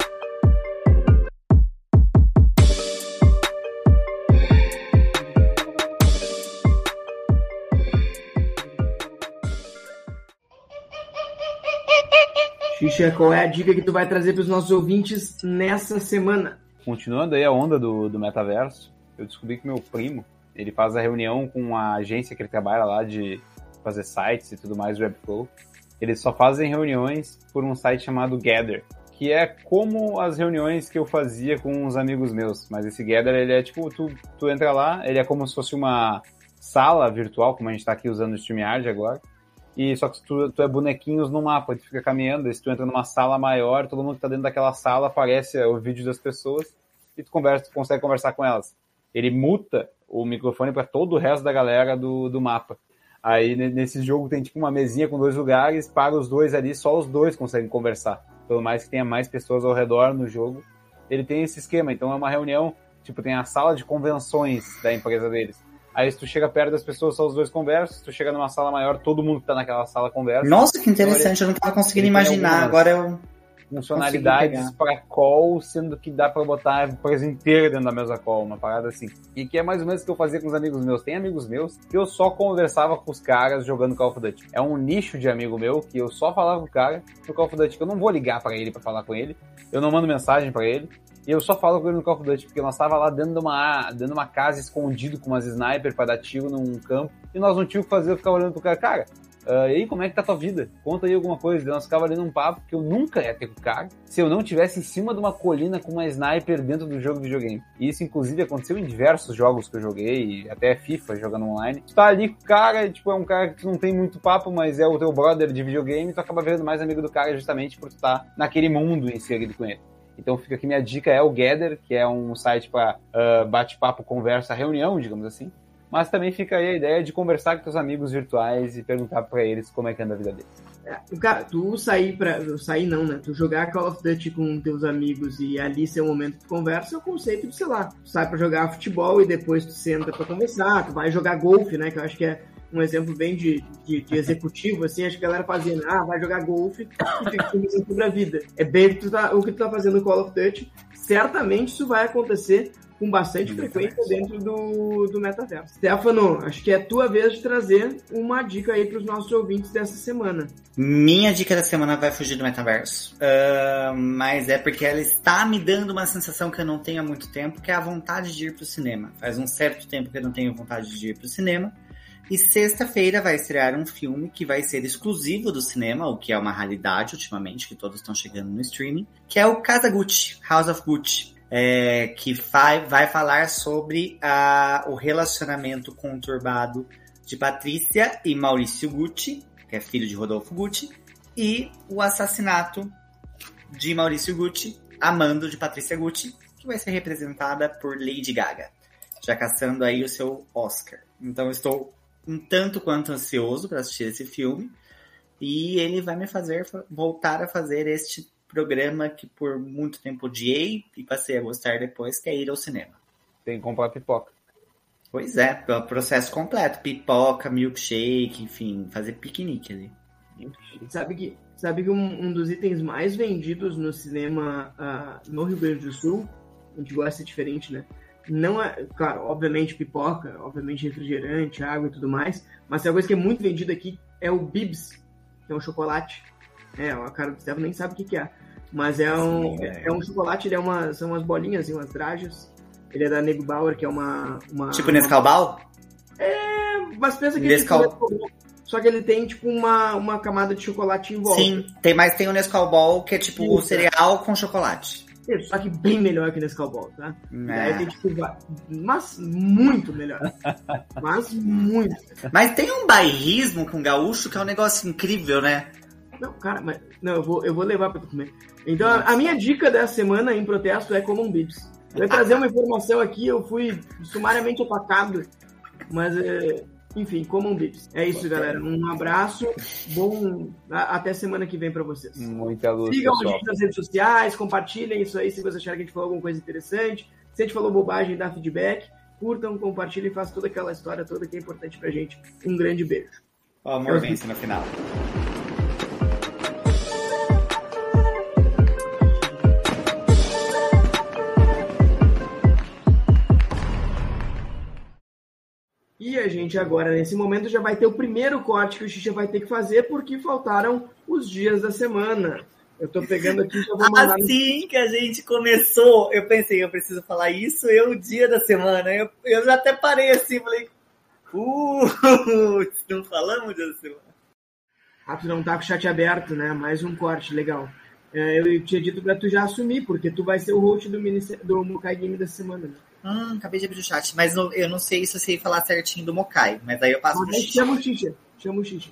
Xixa, qual é a dica que tu vai trazer para os nossos ouvintes nessa semana? Continuando aí a onda do, do metaverso, eu descobri que meu primo, ele faz a reunião com a agência que ele trabalha lá de fazer sites e tudo mais, Webflow. Eles só fazem reuniões por um site chamado Gather, que é como as reuniões que eu fazia com uns amigos meus. Mas esse Gather, ele é tipo, tu, tu entra lá, ele é como se fosse uma sala virtual, como a gente está aqui usando o StreamYard agora, e só que tu, tu é bonequinhos no mapa, tu fica caminhando, e se tu entra numa sala maior, todo mundo que tá dentro daquela sala aparece o vídeo das pessoas e tu, conversa, tu consegue conversar com elas. Ele muta o microfone para todo o resto da galera do, do mapa. Aí nesse jogo tem tipo uma mesinha com dois lugares, para os dois ali, só os dois conseguem conversar. Pelo mais que tenha mais pessoas ao redor no jogo, ele tem esse esquema. Então é uma reunião, tipo, tem a sala de convenções da empresa deles. Aí se tu chega perto das pessoas, só os dois conversam. Se tu chega numa sala maior, todo mundo que tá naquela sala conversa. Nossa, que interessante, então, eu não tava conseguindo imaginar. Agora eu. Funcionalidades para call, sendo que dá para botar a empresa inteira dentro da mesma call, uma parada assim. E que é mais ou menos o que eu fazia com os amigos meus. Tem amigos meus que eu só conversava com os caras jogando Call of Duty. É um nicho de amigo meu que eu só falava com o cara no Call of Duty, que eu não vou ligar para ele para falar com ele. Eu não mando mensagem para ele. E eu só falo com ele no Call of Duty, porque nós tava lá dentro de uma, dentro de uma casa escondido com umas sniper para dar tiro num campo, e nós não tínhamos o que fazer, eu ficava olhando pro cara, cara, uh, e aí, como é que tá tua vida? Conta aí alguma coisa. Nós ficava ali num papo que eu nunca ia ter com o cara se eu não tivesse em cima de uma colina com uma sniper dentro do jogo de videogame. E isso, inclusive, aconteceu em diversos jogos que eu joguei, até FIFA jogando online. Tu tá ali com o cara, tipo, é um cara que tu não tem muito papo, mas é o teu brother de videogame, tu acaba vendo mais amigo do cara justamente por tu tá naquele mundo inserido com ele. Então fica aqui minha dica é o Gather, que é um site para uh, bate-papo, conversa, reunião, digamos assim. Mas também fica aí a ideia de conversar com seus amigos virtuais e perguntar para eles como é que anda a vida deles. É, cara, tu sair para sair não, né? Tu jogar Call of Duty com teus amigos e ali ser um momento de conversa é o conceito de, sei lá, tu sai para jogar futebol e depois tu senta para conversar, tu vai jogar golfe, né? Que eu acho que é um exemplo bem de, de, de, executivo, assim, acho que a galera fazia, ah, vai jogar golfe e fica um sobre a vida. É bem o que, tu tá, o que tu tá fazendo no Call of Duty. Certamente isso vai acontecer com bastante frequência dentro do, do metaverso. Stefano, acho que é tua vez de trazer uma dica aí para os nossos ouvintes dessa semana. Minha dica da semana vai fugir do metaverso, uh, mas é porque ela está me dando uma sensação que eu não tenho há muito tempo, que é a vontade de ir para o cinema. Faz um certo tempo que eu não tenho vontade de ir para o cinema. E sexta-feira vai estrear um filme que vai ser exclusivo do cinema, o que é uma realidade ultimamente, que todos estão chegando no streaming, que é o Casa Gucci, House of Gucci. É, que vai, vai falar sobre a, o relacionamento conturbado de Patrícia e Maurício Gucci, que é filho de Rodolfo Gucci, e o assassinato de Maurício Gucci, amando de Patrícia Gucci, que vai ser representada por Lady Gaga, já caçando aí o seu Oscar. Então estou um tanto quanto ansioso para assistir esse filme. E ele vai me fazer voltar a fazer este programa que por muito tempo odiei e passei a gostar depois, que é ir ao cinema. Tem que comprar pipoca. Pois é, o processo completo. Pipoca, milkshake, enfim, fazer piquenique ali. Sabe que, sabe que um, um dos itens mais vendidos no cinema uh, no Rio Grande do Sul, a gente gosta diferente, né? Não é, claro, obviamente pipoca, obviamente refrigerante, água e tudo mais, mas a coisa que é muito vendida aqui é o Bibs, que é um chocolate. É, a cara do Stefano nem sabe o que, que é. Mas é um, Sim, é. é. um chocolate, ele é uma, são umas bolinhas, assim, umas drajas. Ele é da Nego Bauer, que é uma. uma tipo Nescau Ball? É, mas pensa que Nescau... ele tipo, só que ele tem tipo uma, uma camada de chocolate em volta. Sim, tem, mas tem o Nescau Ball, que é tipo o cereal com chocolate só que bem melhor que nesse Cowboy, tá? É. tem, tipo, mas muito melhor. mas muito. Mas tem um bairrismo com gaúcho que é um negócio incrível, né? Não, cara, mas. Não, eu vou, eu vou levar pra tu comer. Então, a, a minha dica dessa semana em protesto é como um bibs. Eu ia trazer uma informação aqui, eu fui sumariamente atacado, mas é, Enfim, comam bibs. É isso, galera. Um abraço. Bom. Até semana que vem para vocês. Muita luz, Sigam pessoal. a gente nas redes sociais, compartilhem isso aí se vocês acharem que a gente falou alguma coisa interessante. Se a gente falou bobagem, dá feedback. Curtam, compartilhem, façam toda aquela história toda que é importante pra gente. Um grande beijo. O amor vence no final. E a gente agora, nesse momento, já vai ter o primeiro corte que o Xixa vai ter que fazer, porque faltaram os dias da semana. Eu tô pegando aqui, já vou mandar... Assim que a gente começou, eu pensei, eu preciso falar isso, eu, o dia da semana. Eu, eu já até parei assim, falei, uh, não falamos dia da semana. Ah, tu não tá com o chat aberto, né? Mais um corte, legal. É, eu tinha dito pra tu já assumir, porque tu vai ser o host do, do Mokai Game da semana. Né? Hum, acabei de abrir o chat, mas não, eu não sei se eu sei falar certinho do Mokai, mas aí eu passo ah, pro Xixa. Chama o Xixa, chama o Xixa.